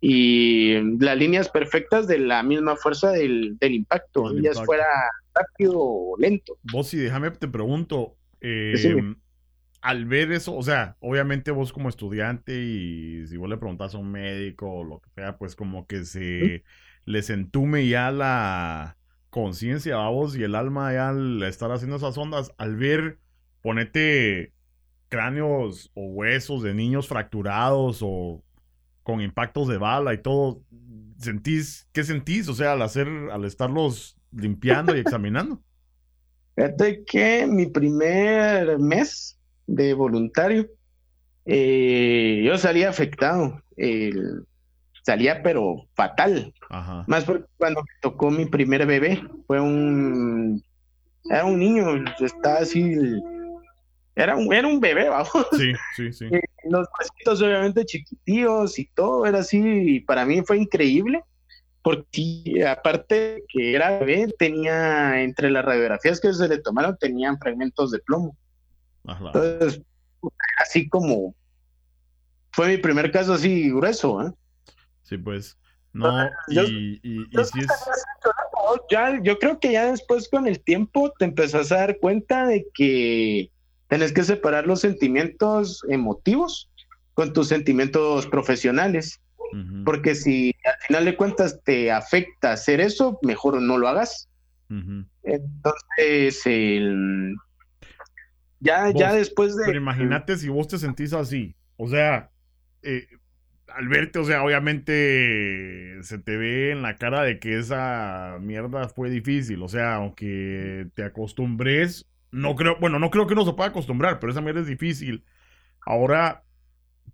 Y las líneas perfectas de la misma fuerza del, impacto, ya fuera rápido o lento. Vos, sí, déjame te pregunto, em, al ver eso, o sea, obviamente vos como estudiante y si vos le preguntas a un médico o lo que sea, pues como que se les entume ya la, conciencia, vamos, y el alma ya al estar haciendo esas ondas, al ver, ponete cráneos o huesos de niños fracturados o con impactos de bala y todo, ¿sentís, qué sentís? O sea, al hacer, al estarlos limpiando y examinando. Fíjate que mi primer mes de voluntario, eh, yo salía afectado, salía pero fatal. Más porque cuando me tocó mi primer bebé, fue un, era un niño, estaba así, era un, era un bebé, vamos. Sí, sí, sí. Los pasitos obviamente chiquitíos y todo, era así, y para mí fue increíble porque aparte que era bebé, tenía entre las radiografías que se le tomaron, tenían fragmentos de plomo. Entonces, así como fue mi primer caso así grueso, ¿eh? Sí, pues. No, y, y, si es... ya, yo creo que ya después con el tiempo te empezás a dar cuenta de que tenés que separar los sentimientos emotivos con tus sentimientos profesionales. Porque si al final de cuentas te afecta hacer eso, mejor no lo hagas. Entonces, ya, ya después de... Pero imagínate si vos te sentís así. O sea, eh, al verte, o sea, obviamente se te ve en la cara de que esa mierda fue difícil. O sea, aunque te acostumbres, no creo, bueno, no creo que uno se pueda acostumbrar, pero esa mierda es difícil. Ahora,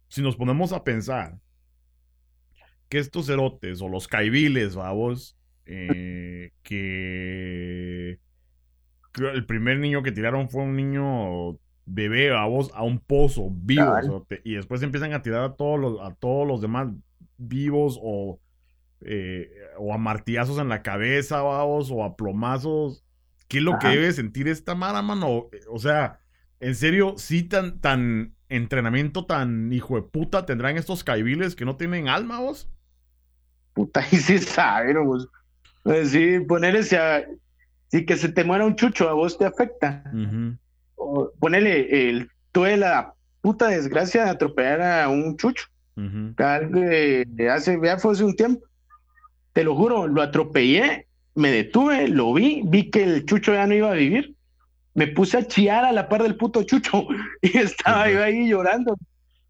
si nos ponemos a pensar, que estos cerotes o los caibiles, vamos, eh, que el primer niño que tiraron fue un niño bebé, vamos, a un pozo vivo, y después empiezan a tirar a todos los, a todos los demás vivos o, eh, o a martillazos en la cabeza, vamos, o a plomazos. ¿Qué es lo que debe sentir esta mara, mano? O sea, en serio, sí tan, tan entrenamiento tan hijo de puta tendrán estos caibiles que no tienen alma, vos? puta, y sí sabe, ¿no? Pues, sí, ponerle a, sí que se te muera un chucho, a vos te afecta. o ponerle, el, tuve la puta desgracia de atropellar a un chucho. hace, ya fue hace un tiempo. Te lo juro, lo atropellé, me detuve, lo vi, vi que el chucho ya no iba a vivir. Me puse a chillar a la par del puto chucho y estaba yo ahí llorando.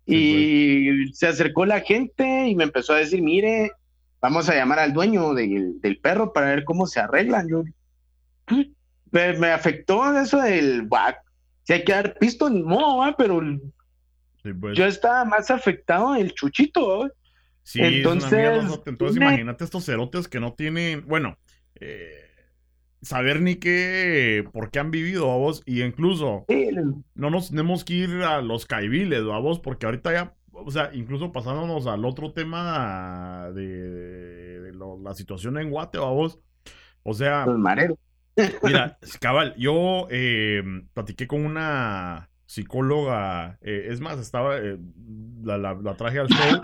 y pues. se acercó la gente y me empezó a decir, mire, vamos a llamar al dueño del perro para ver cómo se arreglan. Yo, me, afectó eso del, si hay que dar pisto, ni modo, pero pues. yo estaba más afectado del chuchito. Sí, entonces, entonces imagínate estos cerotes que no tienen, bueno, eh, saber ni qué, por qué han vivido a vos, y incluso no nos tenemos que ir a los caibiles a vos, porque ahorita ya o sea, incluso pasándonos al otro tema de, la situación en Guate, vos. O sea. mira, cabal, yo eh, platiqué con una psicóloga, eh, es más, estaba, eh, la, traje al show.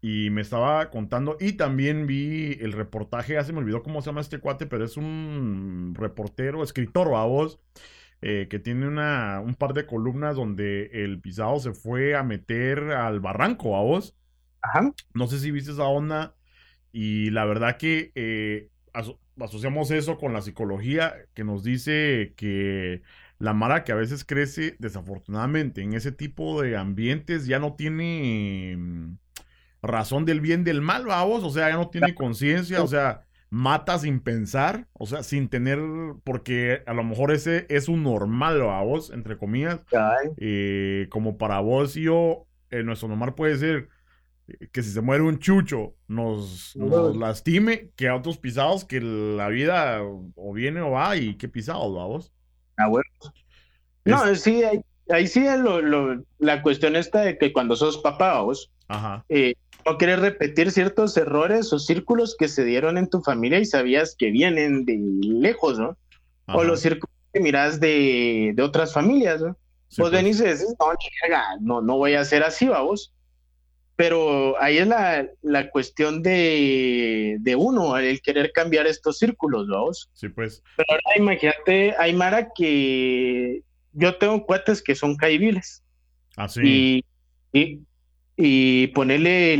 Y me estaba contando, y también vi el reportaje, ya se me olvidó cómo se llama este cuate, pero es un reportero, escritor, vos, eh, que tiene una, un par de columnas donde el pisado se fue a meter al barranco, a vos. Ajá. No sé si viste esa onda. Y la verdad que eh, asociamos eso con la psicología que nos dice que la mara que a veces crece desafortunadamente en ese tipo de ambientes ya no tiene mm, razón del bien del mal, vamos, o sea, ya no tiene conciencia, o sea, mata sin pensar, o sea, sin tener, porque a lo mejor ese es un normal a vos, entre comillas, eh, como para vos y yo, eh, nuestro normal puede ser eh, que si se muere un chucho nos, lastime que a otros pisados que la vida o viene o va y qué pisados, vos. Ah, bueno. No, sí, ahí, sí lo, la cuestión está de que cuando sos papá, vos, Ajá no quieres repetir ciertos errores o círculos que se dieron en tu familia y sabías que vienen de lejos, ¿no? O los círculos que miras de, otras familias, ¿no? Vos pues. venís y dices, no, no, voy a hacer así, vamos. Pero ahí es la, cuestión de, uno, el querer cambiar estos círculos, vamos. Sí, pues. Pero ahora imagínate, hay Mara que yo tengo cuates que son caibiles. Ah, sí. y y ponerle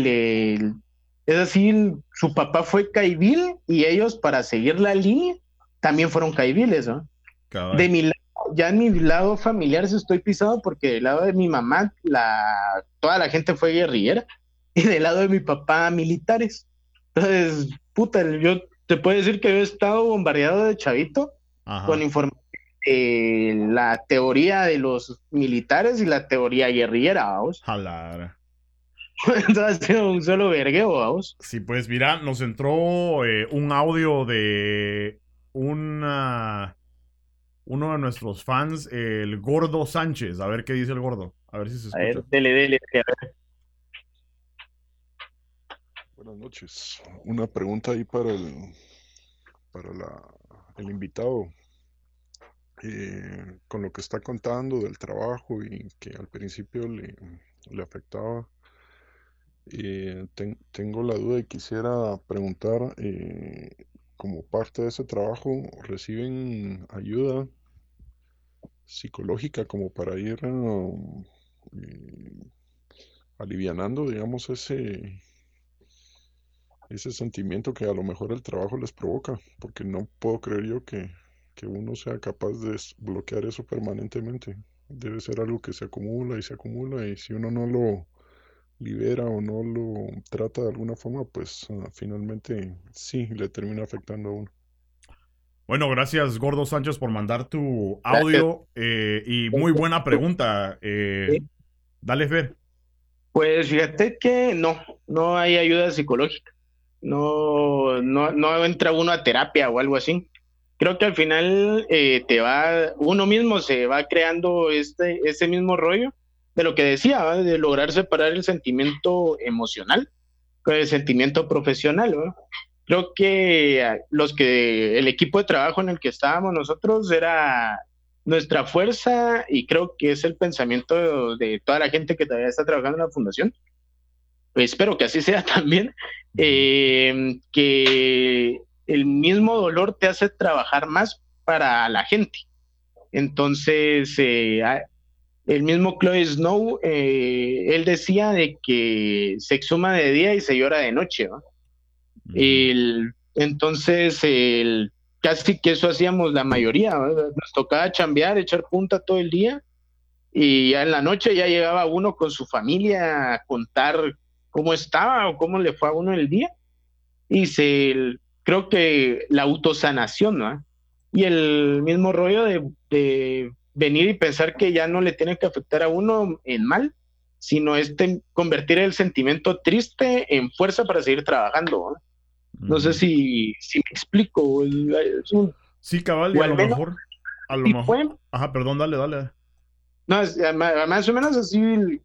Es decir, su papá fue caibil y ellos para seguir la línea también fueron caibiles, ¿no? De mi lado, ya en mi lado familiar estoy pisado porque del lado de mi mamá la, toda la gente fue guerrillera y del lado de mi papá militares. Entonces, puta, yo te puedo decir que he estado bombardeado de chavito con información de la teoría de los militares y la teoría guerrillera, vamos. Jalar. Entonces ha sido un solo vergueo, vamos. Sí, pues mira, nos entró eh, un audio de una uno de nuestros fans, el Gordo Sánchez. A ver qué dice el Gordo. A ver si se escucha. A ver, dele, dele. Buenas noches. Una pregunta ahí para el para la, el invitado. Eh, con lo que está contando del trabajo y que al principio le, le afectaba, eh, tengo la duda y quisiera preguntar, eh, como parte de ese trabajo, ¿reciben ayuda psicológica como para ir um, alivianando, digamos, ese, ese sentimiento que a lo mejor el trabajo les provoca, porque no puedo creer yo que, uno sea capaz de bloquear eso permanentemente. Debe ser algo que se acumula y se acumula y si uno no lo libera o no lo trata de alguna forma, pues ah, finalmente sí le termina afectando a uno. Bueno, gracias Gordo Sánchez por mandar tu audio eh, y muy buena pregunta. Eh, dale, Fer. Pues fíjate que no, no hay ayuda psicológica no, no, no entra uno a terapia o algo así. Creo que al final eh, te va, uno mismo se va creando este, ese mismo rollo de lo que decía, de lograr separar el sentimiento emocional con el sentimiento profesional. Creo que ah, los que el equipo de trabajo en el que estábamos nosotros era nuestra fuerza y creo que es el pensamiento de toda la gente que todavía está trabajando en la fundación, espero que así sea también, eh, que el mismo dolor te hace trabajar más para la gente. Entonces, eh, el mismo Chloe Snow, eh, él decía de que se exhuma de día y se llora de noche. Entonces, el, casi que eso hacíamos la mayoría. Nos tocaba chambear, echar punta todo el día y ya en la noche ya llegaba uno con su familia a contar cómo estaba o cómo le fue a uno el día. Y se, creo que la autosanación, ¿no? Y el mismo rollo de, venir y pensar que ya no le tiene que afectar a uno en mal, sino este convertir el sentimiento triste en fuerza para seguir trabajando. No, sé si, si me explico. sí, cabal, y a lo mejor. A lo mejor. Ajá, perdón, dale, dale. No, más o menos así,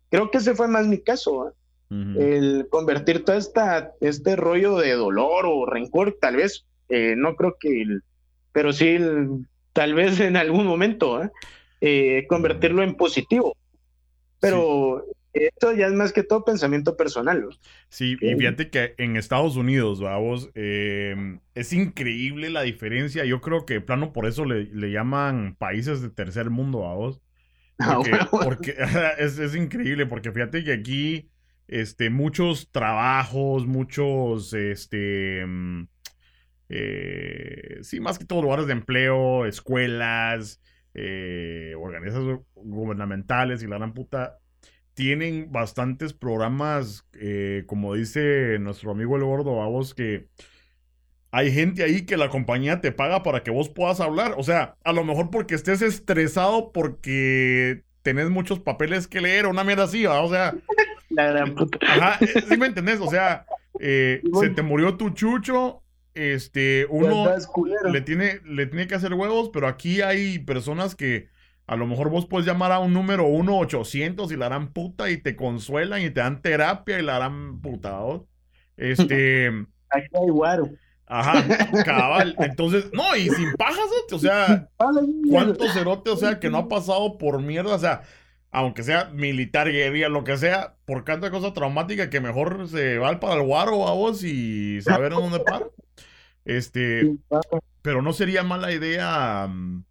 creo que ese fue más mi caso. ¿eh? el convertir todo esta, este rollo de dolor o rencor, tal vez, eh, no creo que, pero sí, tal vez en algún momento, ¿eh? Eh, convertirlo en positivo. Pero esto ya es más que todo pensamiento personal. Sí, y fíjate que en Estados Unidos, vamos, em, es increíble la diferencia. Yo creo que, plano, por eso le, llaman países de tercer mundo, vamos. Ah, porque, es, es, increíble, porque fíjate que aquí este, muchos trabajos, muchos, este, mm, eh, sí, más que todo lugares de empleo, escuelas, eh, organizaciones gubernamentales y la gran puta, tienen bastantes programas, eh, como dice nuestro amigo el gordo, a vos que hay gente ahí que la compañía te paga para que vos puedas hablar. O sea, a lo mejor porque estés estresado porque tenés muchos papeles que leer, una mierda así, o sea, la gran puta. Ajá, eh, sí me entendés, o sea, eh, se te murió tu chucho, este, uno le tiene, le tiene que hacer huevos, pero aquí hay personas que a lo mejor vos puedes llamar a un número 1-800 y la harán puta y te consuelan y te dan terapia y la harán puta, Este... Aquí hay guaro. Ajá, cabal. Entonces, no, y sin pajas, o sea, ¿cuánto cerote, o sea, que no ha pasado por mierda? O sea, aunque sea militar, guerrilla, lo que sea, por tanta cosa traumática que mejor se va para el guaro a vos y saber dónde para. Este, pero no sería mala idea mm,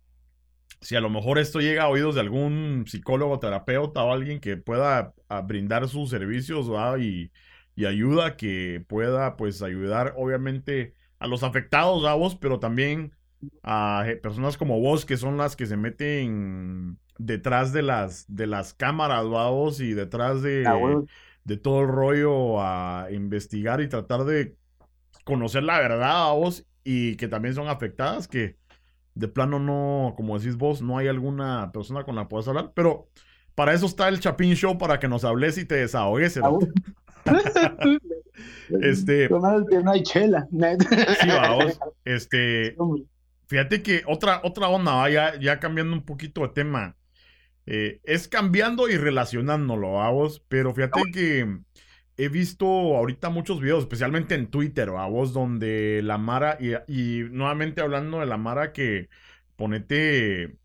si a lo mejor esto llega a oídos de algún psicólogo, terapeuta o alguien que pueda ah, brindar sus servicios y, y ayuda que pueda pues ayudar obviamente a los afectados a vos, pero también a eh, personas como vos que son las que se meten detrás de las de las cámaras vos y detrás de, de todo el rollo a investigar y tratar de conocer la verdad a vos y que también son afectadas que de plano no, como decís vos, no hay alguna persona con la que puedas hablar, pero para eso está el Chapín Show, para que nos hables y te desahogues. este. No hay chela. sí, vamos. Este. Fíjate que otra, otra onda, ya, ya cambiando un poquito de tema. Eh, es cambiando y relacionándolo, vamos. Pero fíjate que he visto ahorita muchos videos, especialmente en Twitter, vos, donde la Mara, y, y, nuevamente hablando de la Mara que ponete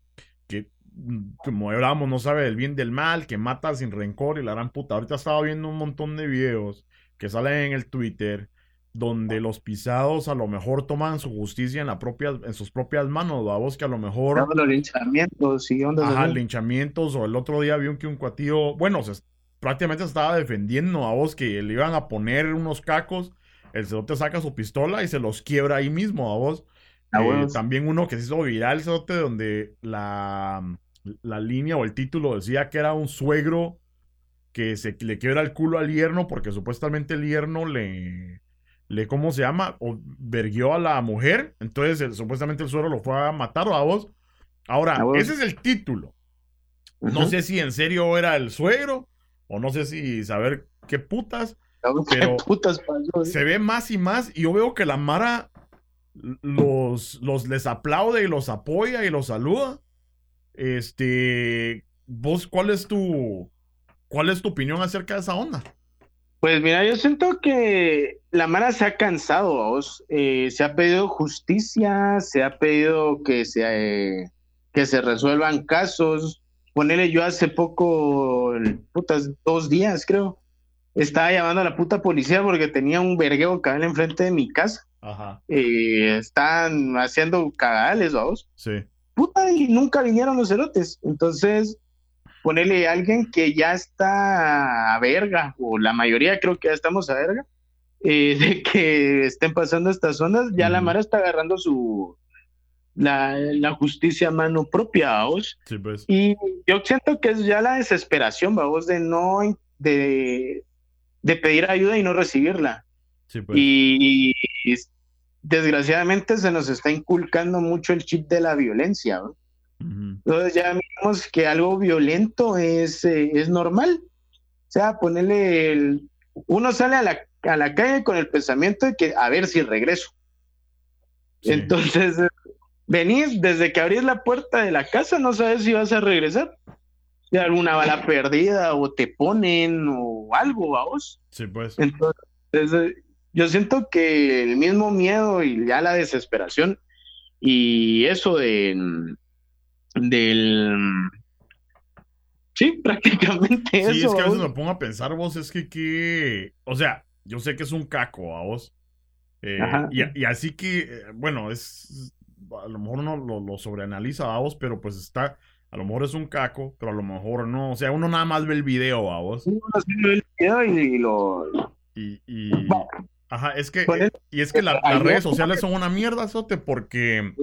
que mm, como hablábamos, no sabe del bien del mal, que mata sin rencor y la gran puta. Ahorita estaba viendo un montón de videos que salen en el Twitter donde los pisados a lo mejor toman su justicia en, la propia, en sus propias manos, vos que a lo mejor... los linchamientos y Ajá, linchamientos, o el otro día vi un que un cuatillo, bueno, se, prácticamente se estaba defendiendo a vos que le iban a poner unos cacos, el cerote saca su pistola y se los quiebra ahí mismo a vos. Ah, eh, también uno que se hizo viral, cerote, donde la, la línea o el título decía que era un suegro que se le quiebra el culo al yerno porque supuestamente el yerno le, le ¿cómo se llama? O verguió a la mujer. Entonces, supuestamente el suegro lo fue a matar a vos. Ahora, ah, ese es el título. No sé si en serio era el suegro o no sé si saber qué putas. Pero ¿eh? se ve más y más y yo veo que la Mara los, los les aplaude y los apoya y los saluda. Este, vos, ¿cuál es tu, cuál es tu opinión acerca de esa onda? Pues mira, yo siento que la Mara se ha cansado, vos. Eh, se ha pedido justicia, se ha pedido que se, eh, que se resuelvan casos. Ponele yo hace poco, putas, dos días creo, estaba llamando a la puta policía porque tenía un vergueo cabal enfrente de mi casa. Ajá. Eh, están haciendo cagales, vamos. Sí puta, y nunca vinieron los cerotes. Entonces, ponerle a alguien que ya está a verga, o la mayoría creo que ya estamos a verga, eh, de que estén pasando estas zonas, ya la Mara está agarrando su la, justicia a mano propia, vamos. pues. Y yo siento que es ya la desesperación, vamos, de no de, de pedir ayuda y no recibirla. Sí, pues. y, desgraciadamente se nos está inculcando mucho el chip de la violencia. Entonces ya vemos que algo violento es, eh, es normal. O sea, ponerle el... Uno sale a la, a la calle con el pensamiento de que a ver si regreso. Entonces, venís desde que abrís la puerta de la casa, no sabes si vas a regresar. Si alguna bala perdida o te ponen o algo, vamos. Sí, pues. Entonces, yo siento que el mismo miedo y ya la desesperación y eso de del sí prácticamente sí, es que a veces me pongo a pensar vos es que que o sea yo sé que es un caco a vos eh, y, así que eh, bueno es a lo mejor uno lo, sobreanaliza a vos pero pues está a lo mejor es un caco pero a lo mejor no o sea uno nada más ve el video a vos uno ve el video y lo y, Ajá, es que, y es que las redes sociales son una mierda, Sote, porque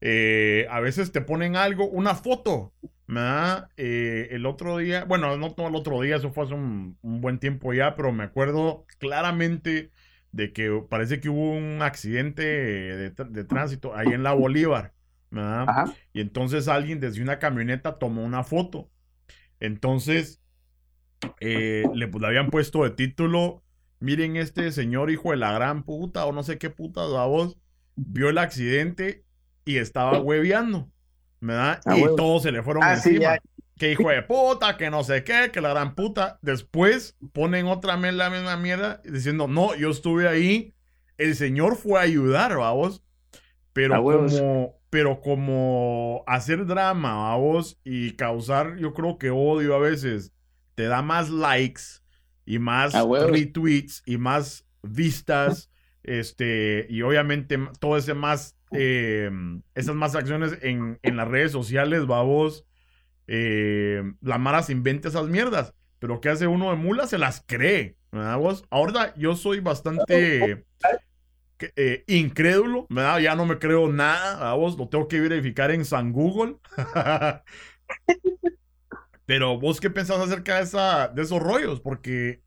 eh, a veces te ponen algo, una foto, ¿verdad? Eh, el otro día, bueno, no todo el otro día, eso fue hace un, buen tiempo ya, pero me acuerdo claramente de que parece que hubo un accidente de, tránsito ahí en la Bolívar, ¿verdad? Y entonces alguien desde una camioneta tomó una foto. Entonces, eh, le, pues, le habían puesto de título miren este señor hijo de la gran puta o no sé qué puta la voz, vio el accidente y estaba hueveando, ¿verdad? y todos se le fueron ah, encima. Que hijo de puta, que no sé qué, que la gran puta. Después ponen otra vez la misma mierda diciendo, no, yo estuve ahí, el señor fue a ayudar, vamos. Pero como, pero como hacer drama, vamos, y causar, yo creo que odio a veces, te da más likes y más retweets y más vistas, este, y obviamente todo ese más, eh, esas más acciones en, las redes sociales, babos, eh, la Mara se inventa esas mierdas. pero ¿qué hace uno de mula? Se las cree, ¿verdad? Ahora yo soy bastante eh, incrédulo. Ya no me creo nada, ¿verdad vos? Lo tengo que verificar en San Google. pero vos, ¿qué pensás acerca de, esos rollos? Porque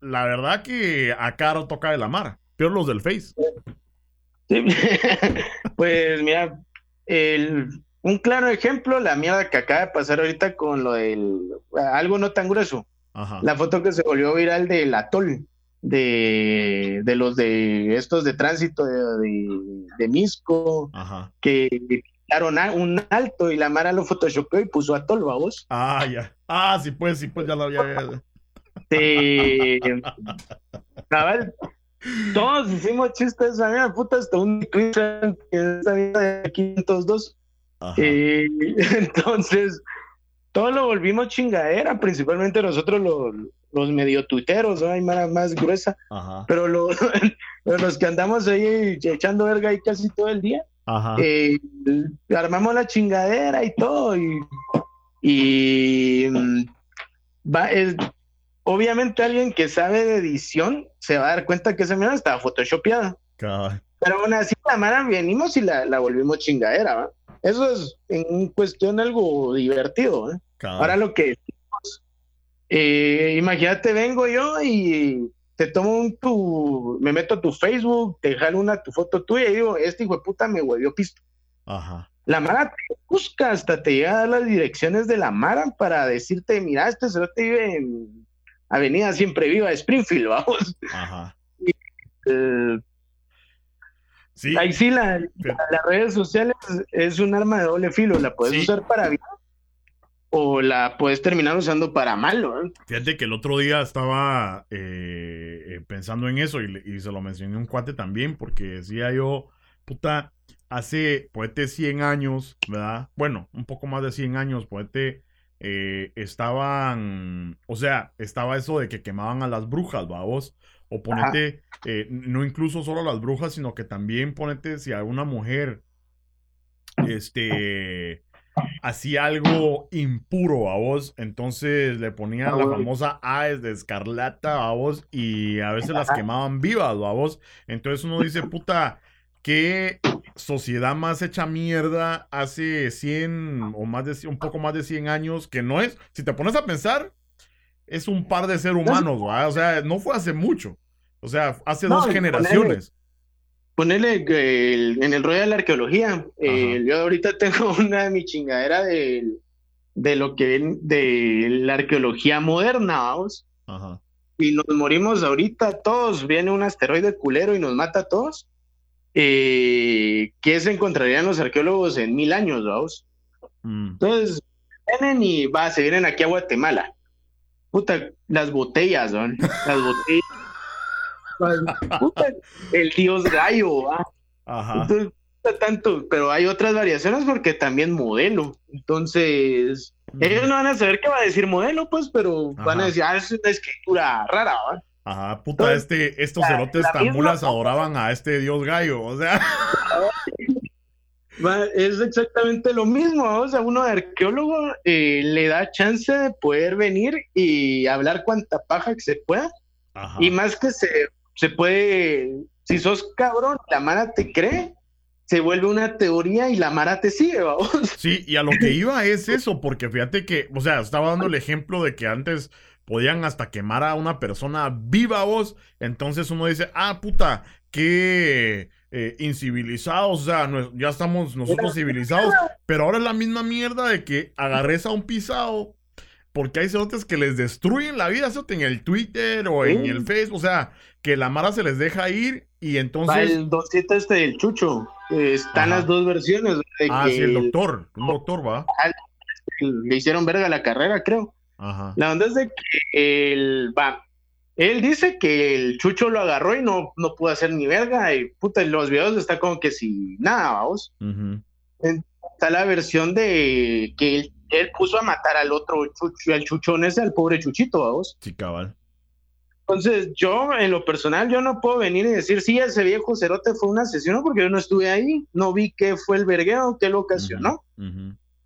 la verdad que a Caro toca de la mar, peor los del Face. pues mira, el, un claro ejemplo, la mierda que acaba de pasar ahorita con lo del algo no tan grueso. La foto que se volvió viral del atol, de, de los de estos de tránsito de, de, Misco, que quitaron un alto y la Mara lo photoshopeó y puso atol, vamos. Ah, ya. Ah, sí, pues, sí, pues ya lo había. Sí. todos hicimos chistes, a mí puta, hasta un que esa de 502. Eh, entonces, todo lo volvimos chingadera, principalmente nosotros los, los medio tuiteros, ¿no? hay más, más gruesa, pero los que andamos ahí echando verga ahí casi todo el día, eh, armamos la chingadera y todo, y, y mm, va, es, obviamente alguien que sabe de edición se va a dar cuenta que esa mierda estaba photoshopeada. Pero aún así la mara venimos y la, la volvimos chingadera, ¿va? Eso es en cuestión algo divertido. ¿eh? Ahora lo que eh, imagínate, vengo yo y te tomo un tu, me meto a tu Facebook, te jalo una tu foto tuya y digo, este hijo de puta me huevió pisto. Ajá. La Mara te busca hasta te llega a dar las direcciones de la Mara para decirte, mira, este te vive en Avenida Siempre Viva de Springfield, vamos. Ajá. Eh, Ahí sí, la, las redes sociales es un arma de doble filo, la puedes usar para bien o la puedes terminar usando para malo. ¿eh? Fíjate que el otro día estaba eh, eh, pensando en eso y, se lo mencioné a un cuate también porque decía yo, puta, hace, poete 100 años, ¿verdad? Bueno, un poco más de 100 años, poete, estaban, o sea, estaba eso de que quemaban a las brujas, vos o ponete, eh, no incluso solo a las brujas, sino que también ponete si a una mujer este hacía algo impuro a vos, entonces le ponían la famosa Aes de escarlata a vos y a veces las quemaban vivas a vos. Entonces uno dice, puta, qué sociedad más hecha mierda hace 100 o más de un poco más de 100 años que no es, si te pones a pensar, es un par de seres humanos, o sea, no fue hace mucho. O sea, hace dos generaciones. Ponele, en el rollo de la arqueología. yo ahorita tengo una de mi chingadera de, de lo que de la arqueología moderna, vamos. Ajá. Y nos morimos ahorita todos. Viene un asteroide culero y nos mata a todos. Eh, ¿Qué se encontrarían los arqueólogos en mil años, vamos? Mm. Entonces, vienen y va, se vienen aquí a Guatemala puta, las botellas, ¿no? Las botellas. puta, el dios gallo, ¿va? Ajá. Entonces, tanto, pero hay otras variaciones porque también modelo. Entonces, ellos no van a saber qué va a decir modelo, pues, pero van a decir, ah, es una escritura rara, ¿va? Ajá, puta, este, estos cerotes tambulas adoraban a este dios gallo, o sea. Es exactamente lo mismo, o sea, uno de arqueólogo eh, le da chance de poder venir y hablar cuanta paja que se pueda. Y más que se, se puede, si sos cabrón, la Mara te cree, se vuelve una teoría y la Mara te sigue, vamos. Sí, y a lo que iba es eso, porque fíjate que, o sea, estaba dando el ejemplo de que antes podían hasta quemar a una persona viva vos, entonces uno dice, ah, puta, qué eh, incivilizados, o sea, ya estamos nosotros civilizados, pero ahora es la misma mierda de que agarres a un pisado, porque hay cerotes que les destruyen la vida, eso en el Twitter o en el Facebook, o sea, que la Mara se les deja ir y entonces... el dosita este del Chucho, están las dos versiones. ah, sí, el doctor, un doctor va. Le hicieron verga la carrera, creo. Ajá. La onda es de que el, va, él dice que el Chucho lo agarró y no, no pudo hacer ni verga. Y puta, en los videos está como que si nada, vamos. Está la versión de que él, puso a matar al otro Chucho, al Chuchón ese, al pobre Chuchito, vamos. Sí, cabal. Entonces, yo, en lo personal, yo no puedo venir y decir, sí, ese viejo cerote fue un asesino porque yo no estuve ahí, no vi qué fue el vergueo, qué lo ocasionó.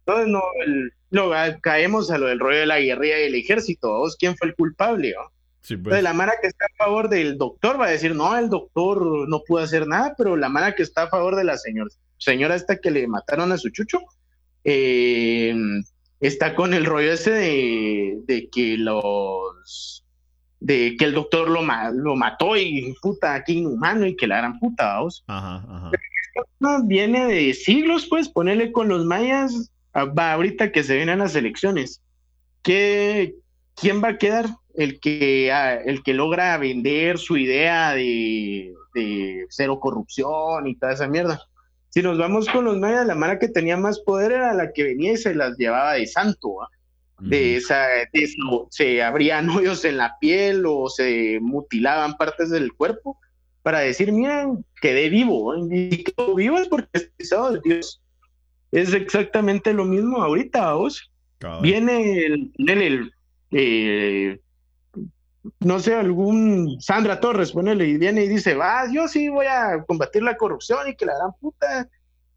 Entonces, no, el- no, caemos a lo del rollo de la guerrilla y el ejército. ¿vos ¿Quién fue el culpable? ¿no? Sí, pues. Entonces, la mara que está a favor del doctor va a decir, no, el doctor no pudo hacer nada, pero la mara que está a favor de la señora, señora esta que le mataron a su chucho, eh, está con el rollo ese de, de que los de que el doctor lo, ma- lo mató y puta, qué inhumano y que la gran puta, vamos. Ajá, ajá. No, viene de siglos, pues, ponerle con los mayas, ah, va ahorita que se vienen las elecciones. ¿Qué, ¿Quién va a quedar? El que, ah, el que logra vender su idea de, de cero corrupción y toda esa mierda. Si nos vamos con los mayas, la mara que tenía más poder era la que venía y se las llevaba de santo, ¿va? de esa, de eso, se abrían hoyos en la piel o se mutilaban partes del cuerpo para decir, miren, quedé vivo, ¿eh? y quedó vivo es porque es pisado de Dios. Es exactamente lo mismo ahorita, vos. Viene el, el, el, eh, no sé, algún Sandra Torres, ponele, y viene y dice, va, yo sí voy a combatir la corrupción y que la gran puta,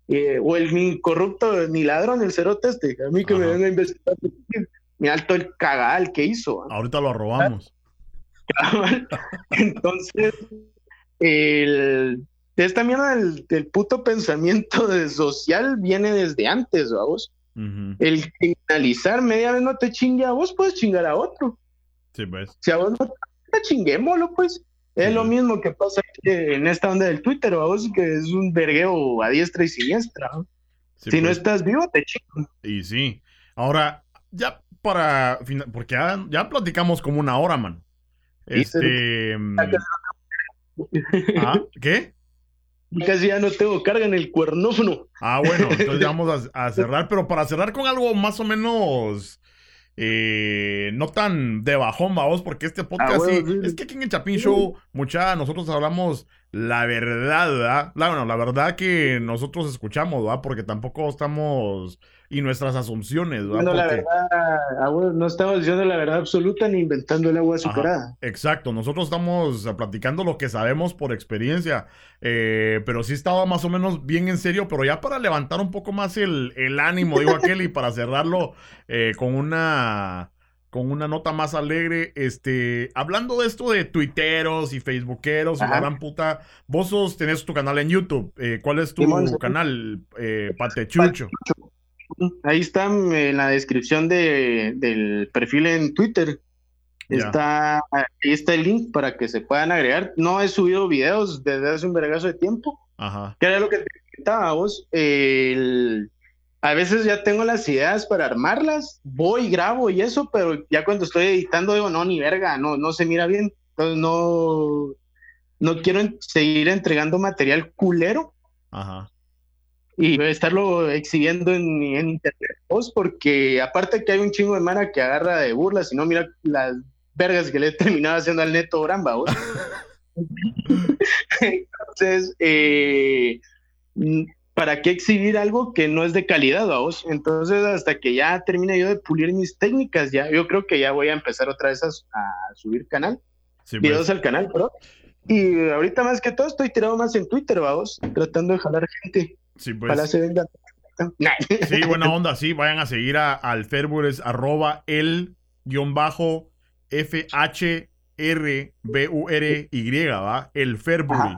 eh, o el ni corrupto ni ladrón, el cerote este, a mí que me venga a investigar, mi alto el cagal que hizo. ¿ah? Ahorita lo robamos. Entonces, el, esta mierda del, del puto pensamiento de social viene desde antes, vamos. Ujú. El criminalizar media vez no te chingue a vos, puedes chingar a otro. Sí, pues. Si a vos no te chinguémoslo, pues. Es lo mismo que pasa en esta onda del Twitter, vos, que es un vergueo a diestra y siniestra. si no pues. estás vivo, te chingo. Y sí. Ahora, ya para. fina- Porque ya, ya platicamos como una hora, man. Este. ¿Ah? ¿Qué? Casi ya no tengo carga en el cuernófono. Ah, bueno, entonces ya vamos a, a cerrar, pero para cerrar con algo más o menos eh, no tan de bajón, vamos, porque este podcast Ah, bueno, sí, sí. es que aquí en el Chapín Show, mucha, nosotros hablamos la verdad, ¿verdad? La, bueno, la verdad que nosotros escuchamos, ¿verdad? Porque tampoco estamos, y nuestras asunciones, ¿verdad? Bueno, la verdad, ah, bueno, no estamos diciendo la verdad absoluta ni inventando el agua azucarada. Exacto, nosotros estamos platicando lo que sabemos por experiencia, eh, pero sí estaba más o menos bien en serio, pero ya para levantar un poco más el, el ánimo, digo aquel, y para cerrarlo eh, con una con una nota más alegre, este, hablando de esto de tuiteros y facebookeros y la gran puta, vos sos, tenés tu canal en YouTube, eh, ¿cuál es tu Simón, canal? Eh, Patechucho. Ahí está en la descripción de, del perfil en Twitter. Está, ahí está el link para que se puedan agregar. No he subido videos desde hace un vergazo de tiempo. Ajá, Que era lo que te comentaba vos. El- a veces ya tengo las ideas para armarlas, voy, grabo y eso, pero ya cuando estoy editando digo, no, ni verga, no, no se mira bien. Entonces no, no quiero seguir entregando material culero ajá. Y estarlo exhibiendo en, en internet, vos, porque aparte que hay un chingo de mara que agarra de burlas, y no mira las vergas que le he terminado haciendo al neto Bramba, vos. Entonces, eh, ¿para qué exhibir algo que no es de calidad, vos? Entonces, hasta que ya termine yo de pulir mis técnicas, ya, yo creo que ya voy a empezar otra vez a, a subir canal, Sí, videos pues. al canal, bro. Y ahorita más que todo estoy tirado más en Twitter, vamos, tratando de jalar gente. Sí, pues. Nah. Sí, buena onda, sí, vayan a seguir a, al Ferbury, es arroba el guion bajo F H R B U R Y, ¿va? El Ferbury.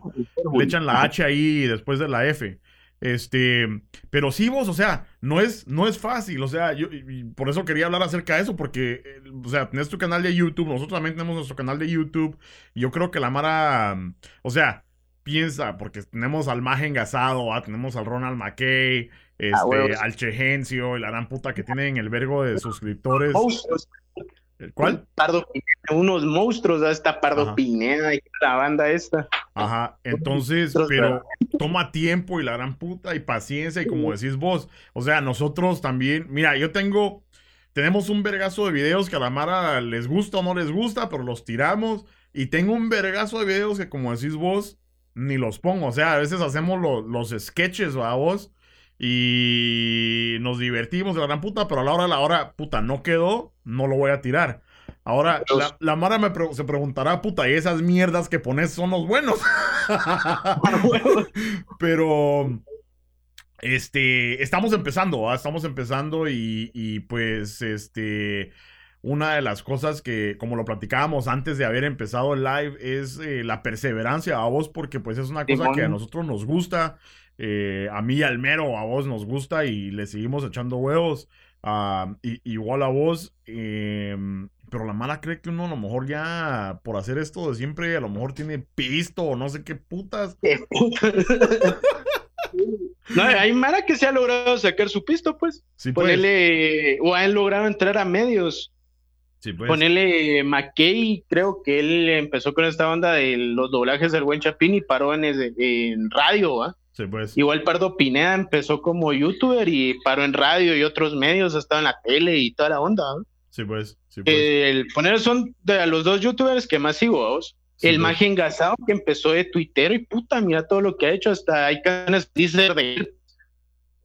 Le echan la H ahí después de la F. Este, pero sí vos, o sea, no es, no es fácil, o sea, yo y- por eso quería hablar acerca de eso, porque, eh, o sea, tenés tu canal de YouTube, nosotros también tenemos nuestro canal de YouTube, yo creo que la Mara, o sea, piensa, porque tenemos al Maje Engasado, ¿va? tenemos al Ronald McKay, este, huevos. al Chegencio, y la gran puta que tienen el vergo de suscriptores. monstruos. ¿El ¿Cuál? Pardo Pineda, unos monstruos, ¿no? esta Pardo Ajá. Pineda y la banda esta. Ajá, entonces, pero toma tiempo y la gran puta y paciencia y como decís vos, o sea, nosotros también, mira, yo tengo, tenemos un vergazo de videos que a la Mara les gusta o no les gusta, pero los tiramos y tengo un vergazo de videos que como decís vos, ni los pongo, o sea, a veces hacemos lo- los sketches, ¿va vos? Y nos divertimos de la gran puta, pero a la hora de la hora, puta, no quedó, no lo voy a tirar. Ahora, la, la Mara me pre- se preguntará, puta, ¿y esas mierdas que pones son los buenos? Pero, este, estamos empezando, estamos empezando y, y, pues, este, una de las cosas que, como lo platicábamos antes de haber empezado el live, es eh, la perseverancia a vos, porque pues es una cosa que a nosotros nos gusta, eh, a mí y al mero a vos nos gusta y le seguimos echando huevos, uh, y, igual a vos, em, pero la mala cree que uno a lo mejor ya por hacer esto de siempre, a lo mejor tiene pisto o no sé qué putas. No, hay Mara que se ha logrado sacar su pisto, pues. Sí, pues. Ponerle, o han logrado entrar a medios. Sí, pues. Ponerle McKay, creo que él empezó con esta banda de los doblajes del buen Chapín y paró en, en radio, ¿ah? Sí, pues. Igual Pardo Pineda empezó como youtuber y paró en radio y otros medios, ha estado en la tele y toda la onda. Sí, pues. Sí, pues. el poner son de los dos youtubers que más sigo, ¿vos? el pues. engasado que empezó de tuitero y puta, mira todo lo que ha hecho, hasta hay canas de él.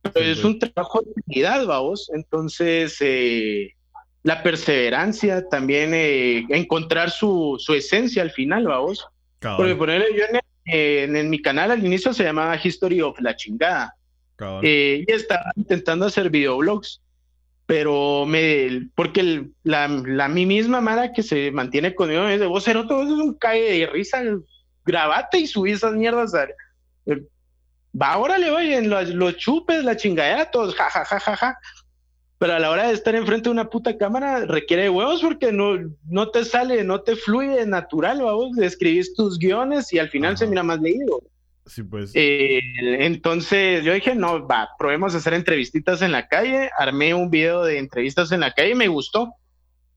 es pues. un trabajo de calidad, vamos. Entonces, eh, la perseverancia, también eh, encontrar su, su, esencia al final, vamos. Porque ponerle yo en, en, mi canal al inicio se llamaba History of la chingada. Eh, y estaba intentando hacer videoblogs pero me, porque la, la mi misma Mara que se mantiene conmigo me dice, vos cero todo eso es un cae de risa, grabate y subí esas mierdas. Va, órale, oye, en los, los, chupes, la chingadera, todos, ja, ja, ja, ja, ja. Pero a la hora de estar enfrente de una puta cámara requiere huevos porque no, no te sale, no te fluye natural, vamos, escribís tus guiones y al final se mira más leído. Sí, pues. Eh, entonces yo dije, no, va, probemos hacer entrevistitas en la calle. Armé un video de entrevistas en la calle y me gustó.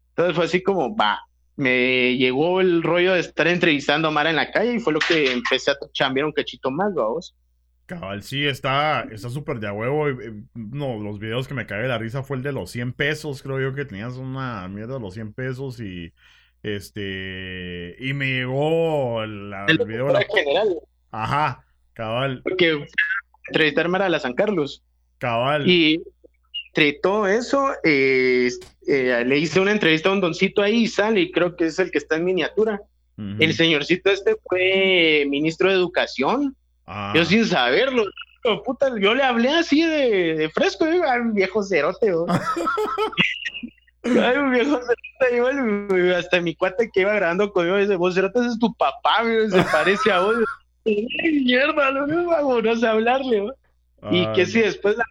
Entonces fue así como, va, me llegó el rollo de estar entrevistando a Mara en la calle y fue lo que empecé a chambear un cachito más, vamos. Cabal, sí, está está súper de a huevo. No, los videos que me cae de la risa fue el de los 100 pesos. Creo yo que tenías una mierda de los 100 pesos y este y me llegó el, video de la, general. Ajá, cabal. Porque entrevistarme a la San Carlos. Cabal. Y entre todo eso, eh, eh, le hice una entrevista a un doncito ahí y sale, y creo que es el que está en miniatura. El señorcito este fue ministro de Educación. Ah. Yo sin saberlo. Puta, yo le hablé así de, fresco, Ay, un viejo cerote. Ay, un viejo cerote, hasta mi cuate que iba grabando conmigo dice, vos cerote es tu papá, se parece a vos mierda, no, no hablarle. y que si después la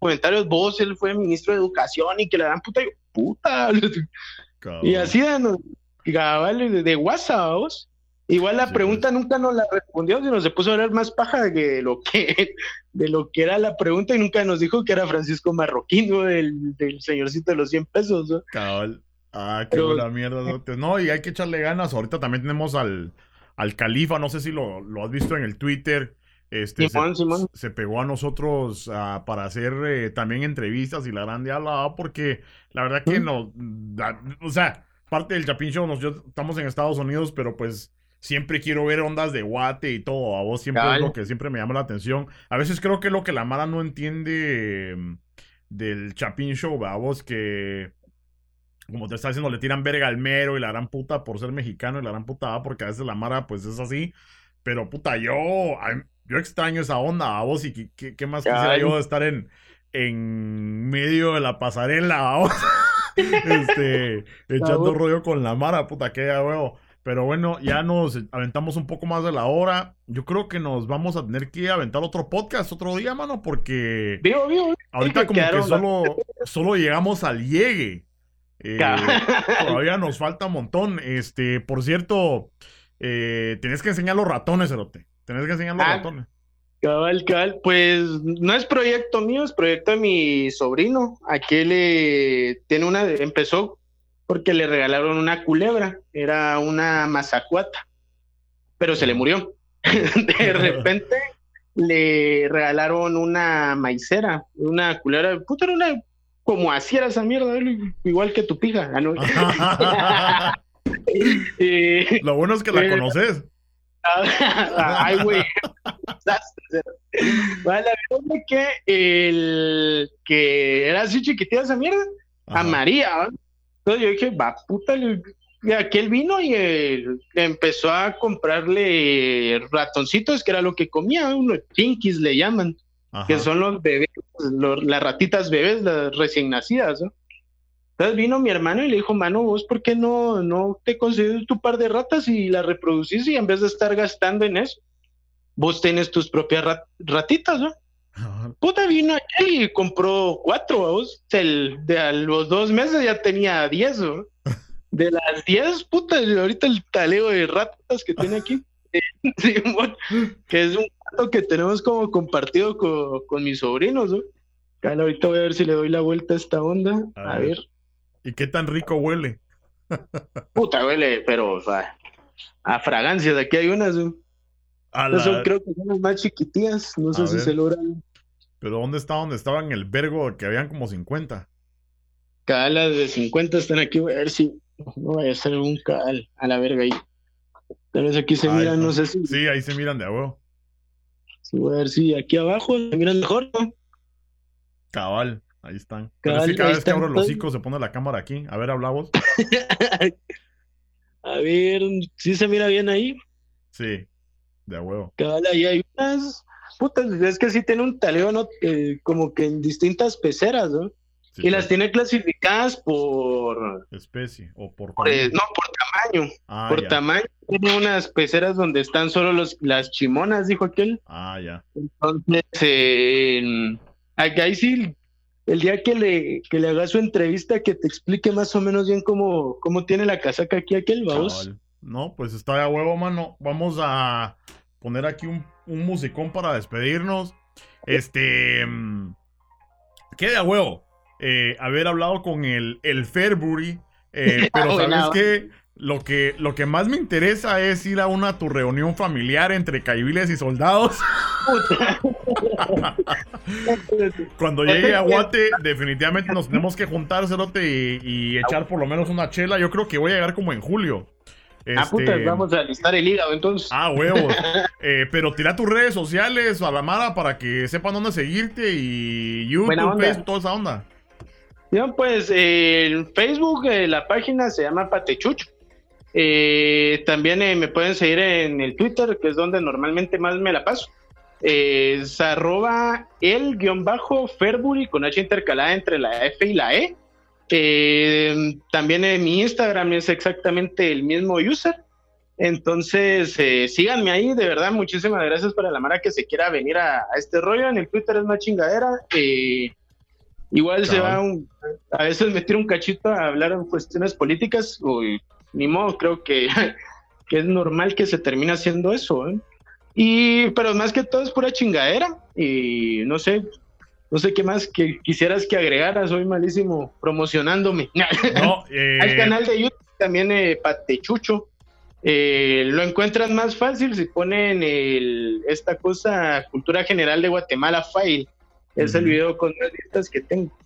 comentarios, vos, él fue ministro de educación y que le dan puta, puta. Y así de, de WhatsApp, vos. Igual la pregunta pues. nunca nos la respondió, sino se puso a hablar más paja de lo que, de lo que era la pregunta y nunca nos dijo que era Francisco Marroquín, del, del señorcito de los 100 pesos. Cabal. Ah, qué buena mierda. No, y hay que echarle ganas. Ahorita también tenemos al, al califa, no sé si lo, has visto en el Twitter. Este, se, pegó a nosotros ah, para hacer eh, también entrevistas y la grande hablaba porque la verdad que no, o sea, parte del Chapin Show, nos, estamos en Estados Unidos, pero pues siempre quiero ver ondas de guate y todo, a vos siempre es lo que siempre me llama la atención. A veces creo que es lo que la Mara no entiende mm, del Chapin Show, a vos que como te está diciendo, le tiran verga al mero y la gran puta por ser mexicano y la gran puta porque a veces la mara pues es así. Pero puta, yo, yo extraño esa onda a vos y qué, más quisiera yo estar en, en medio de la pasarela, vos. este, echando rollo con la mara, puta, que ya huevo. Pero bueno, ya nos aventamos un poco más de la hora. Yo creo que nos vamos a tener que aventar otro podcast otro día, mano, porque ahorita como que solo, solo llegamos al llegue. Eh, todavía nos falta un montón. Este, por cierto, eh, tenés que enseñar los ratones, Erote. Tenés que enseñar los ah, ratones. Cabal, cabal. Pues no es proyecto mío, es proyecto de mi sobrino. Aquel le tiene una, empezó porque le regalaron una culebra, era una mazacuata, pero se le murió. de repente le regalaron una maicera, una culebra, puta, era una como así era esa mierda, igual que tu pija. Lo bueno es que la conoces. Ay, güey. es que el que era así chiquitita esa mierda, a María. Entonces yo dije, va, puta, y aquel vino y empezó a comprarle ratoncitos, que era lo que comía, unos pinkies le llaman. que son los bebés, las ratitas bebés, las recién nacidas. ¿no? Entonces vino mi hermano y le dijo, mano, vos, ¿por qué no, no te concedes tu par de ratas y las reproducís y en vez de estar gastando en eso, vos tenés tus propias ratitas, ¿no? Puta, vino aquel y compró cuatro, vos. El, de a los dos meses ya tenía diez, ¿no? De las diez, puta, ahorita el taleo de ratas que tiene aquí, que es un gato que tenemos como compartido con, mis sobrinos, ¿no? ahorita voy a ver si le doy la vuelta a esta onda. A, ver. ¿Y qué tan rico huele? Puta, huele, pero o sea, a fragancias. Aquí hay unas. Creo que son las más chiquitías. No sé si se logran. ¿Pero dónde está? ¿Dónde estaba en el vergo que habían como 50? Cada las de 50 están aquí. Voy a ver si no vaya a ser un cal a la verga ahí. Tal vez aquí se miran, no sé si. Sí, ahí se miran de abajo. Sí, voy a ver si aquí abajo se miran mejor, ¿no? Cabal. Ahí están. Pero sí, cada vez que abro los hocico se pone la cámara aquí. A ver, hablamos. a ver, ¿sí se mira bien ahí? Sí, de huevo. Cabal, ahí hay unas. Putas, es que sí tiene un taleo, ¿no? como que en distintas peceras, ¿no? y las tiene clasificadas por especie o por, eh, no por tamaño ah, por tamaño tiene unas peceras donde están solo los las chimonas dijo aquel ah ya entonces eh, ahí sí el día que le, que le haga su entrevista, que te explique más o menos bien cómo, cómo tiene la casaca aquí aquel, vamos. No, pues está de huevo, mano. Vamos a poner aquí un, musicón para despedirnos. Este. Mm, qué de huevo. Eh, haber hablado con el, el Fairbury. Eh, pero sabes que lo que, lo que más me interesa es ir a una tu reunión familiar entre caibiles y soldados. Cuando llegue a Guate, definitivamente nos tenemos que juntar, Cerote, y, echar por lo menos una chela. Yo creo que voy a llegar como en julio. Ah, puta, este, vamos a listar el hígado entonces. Ah, huevos. Eh, pero tira tus redes sociales a la Mara para que sepan dónde seguirte y YouTube, Facebook, toda esa onda. Bien, pues en Facebook eh, la página se llama Patechucho. Eh, también eh, me pueden seguir en el Twitter, que es donde normalmente más me la paso. es arroba el guion bajo Ferbury con H intercalada entre la F y la E. Eh, también en mi Instagram es exactamente el mismo user. Entonces, síganme ahí, de verdad, muchísimas gracias para la Mara que se quiera venir a, este rollo. En el Twitter es más chingadera. igual se va a veces meter un cachito a hablar en cuestiones políticas. o ni modo, creo que, es normal que se termine haciendo eso. ¿eh? Y, pero más que todo es pura chingadera. Y no sé, no sé qué más que quisieras que agregara, soy malísimo promocionándome. No, eh... Al canal de YouTube también eh, Patechucho. Eh, lo encuentras más fácil si ponen el, esta cosa Cultura General de Guatemala File. Es el video con las listas que tengo.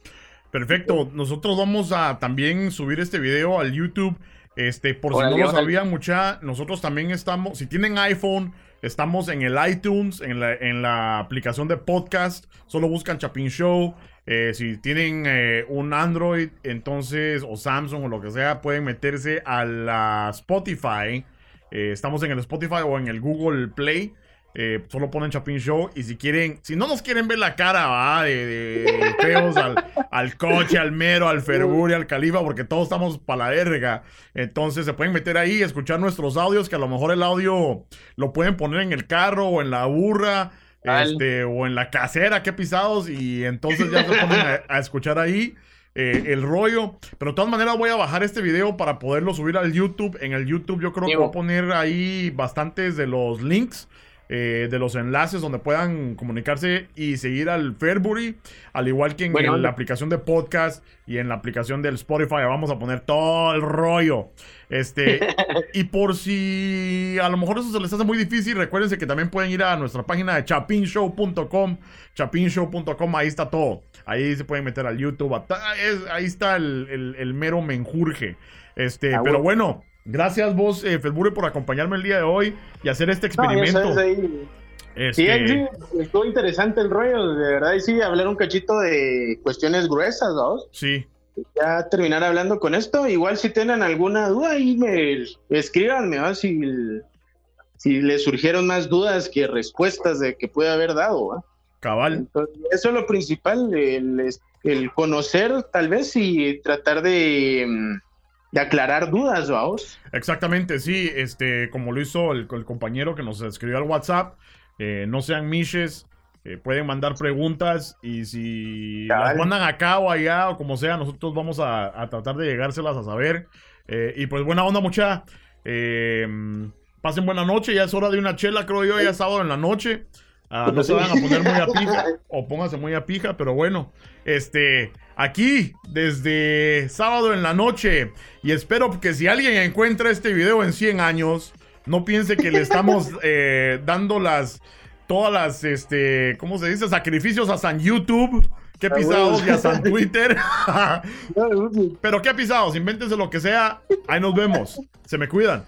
Perfecto. Nosotros vamos a también subir este video al YouTube este, por si no lo sabían, mucha, nosotros también estamos, si tienen iPhone, estamos en el iTunes, en la, en la aplicación de podcast, solo buscan Chapin Show. Eh, si tienen eh, un Android, entonces, o Samsung o lo que sea, pueden meterse a la Spotify. Eh, estamos en el Spotify o en el Google Play. Eh, solo ponen Chapin Show. Y si quieren, si no nos quieren ver la cara, ¿va? De, feos al, coche, al mero, al Ferguri, al Califa, porque todos estamos para la verga. Entonces se pueden meter ahí, escuchar nuestros audios, que a lo mejor el audio lo pueden poner en el carro o en la burra. Este, o en la casera, que pisados, y entonces ya se ponen a, escuchar ahí. Eh, el rollo. Pero de todas maneras voy a bajar este video para poderlo subir al YouTube. En el YouTube yo creo que voy a poner ahí bastantes de los links eh, de los enlaces donde puedan comunicarse y seguir al Fairbury, al igual que en, la aplicación de podcast y en la apicación del Spotify. Vamos a poner todo el rollo. Este, y por si a lo mejor eso se les hace muy difícil, recuérdense que también pueden ir a nuestra página de chapinshow.com, chapinshow.com, ahí está todo. Ahí se pueden meter al YouTube, ahí está el, mero menjurje. Este, ah, pero bueno Gracias vos, eh, por acompañarme el día de hoy y hacer este experimento. Este sí, sí, estuvo interesante el rollo, de verdad, y sí, hablar un cachito de cuestiones gruesas, ¿no? Sí. Ya terminar hablando con esto, igual si tienen alguna duda, ahí me escríbanme, ¿no? Si, si les surgieron más dudas que respuestas de que puede haber dado, ¿no? Cabal. eso es lo principal, el, el, conocer tal vez y tratar de, mm, de aclarar dudas, vamos. Exactamente, sí, este, como lo hizo el, compañero que nos escribió al WhatsApp, eh, no sean miches, eh, pueden mandar preguntas y si las mandan acá o allá o como sea, nosotros vamos a, a tratar de llegárselas a saber. Eh, y pues buena onda, mucha. Eh, pasen buena noche, ya es hora de una chela, creo yo, ya es sábado en la noche. Ah, no se van a poner muy a pija o pónganse muy a pija, pero bueno, este, aquí desde sábado en la noche y espero que si alguien encuentra este video en 100 años, no piense que le estamos eh, dando las, todas las, este, ¿cómo se dice? Sacrificios a San YouTube. ¿Qué ah, pisados? Ya San Twitter. Pero qué pisados, invéntense lo que sea. Ahí nos vemos. Se me cuidan.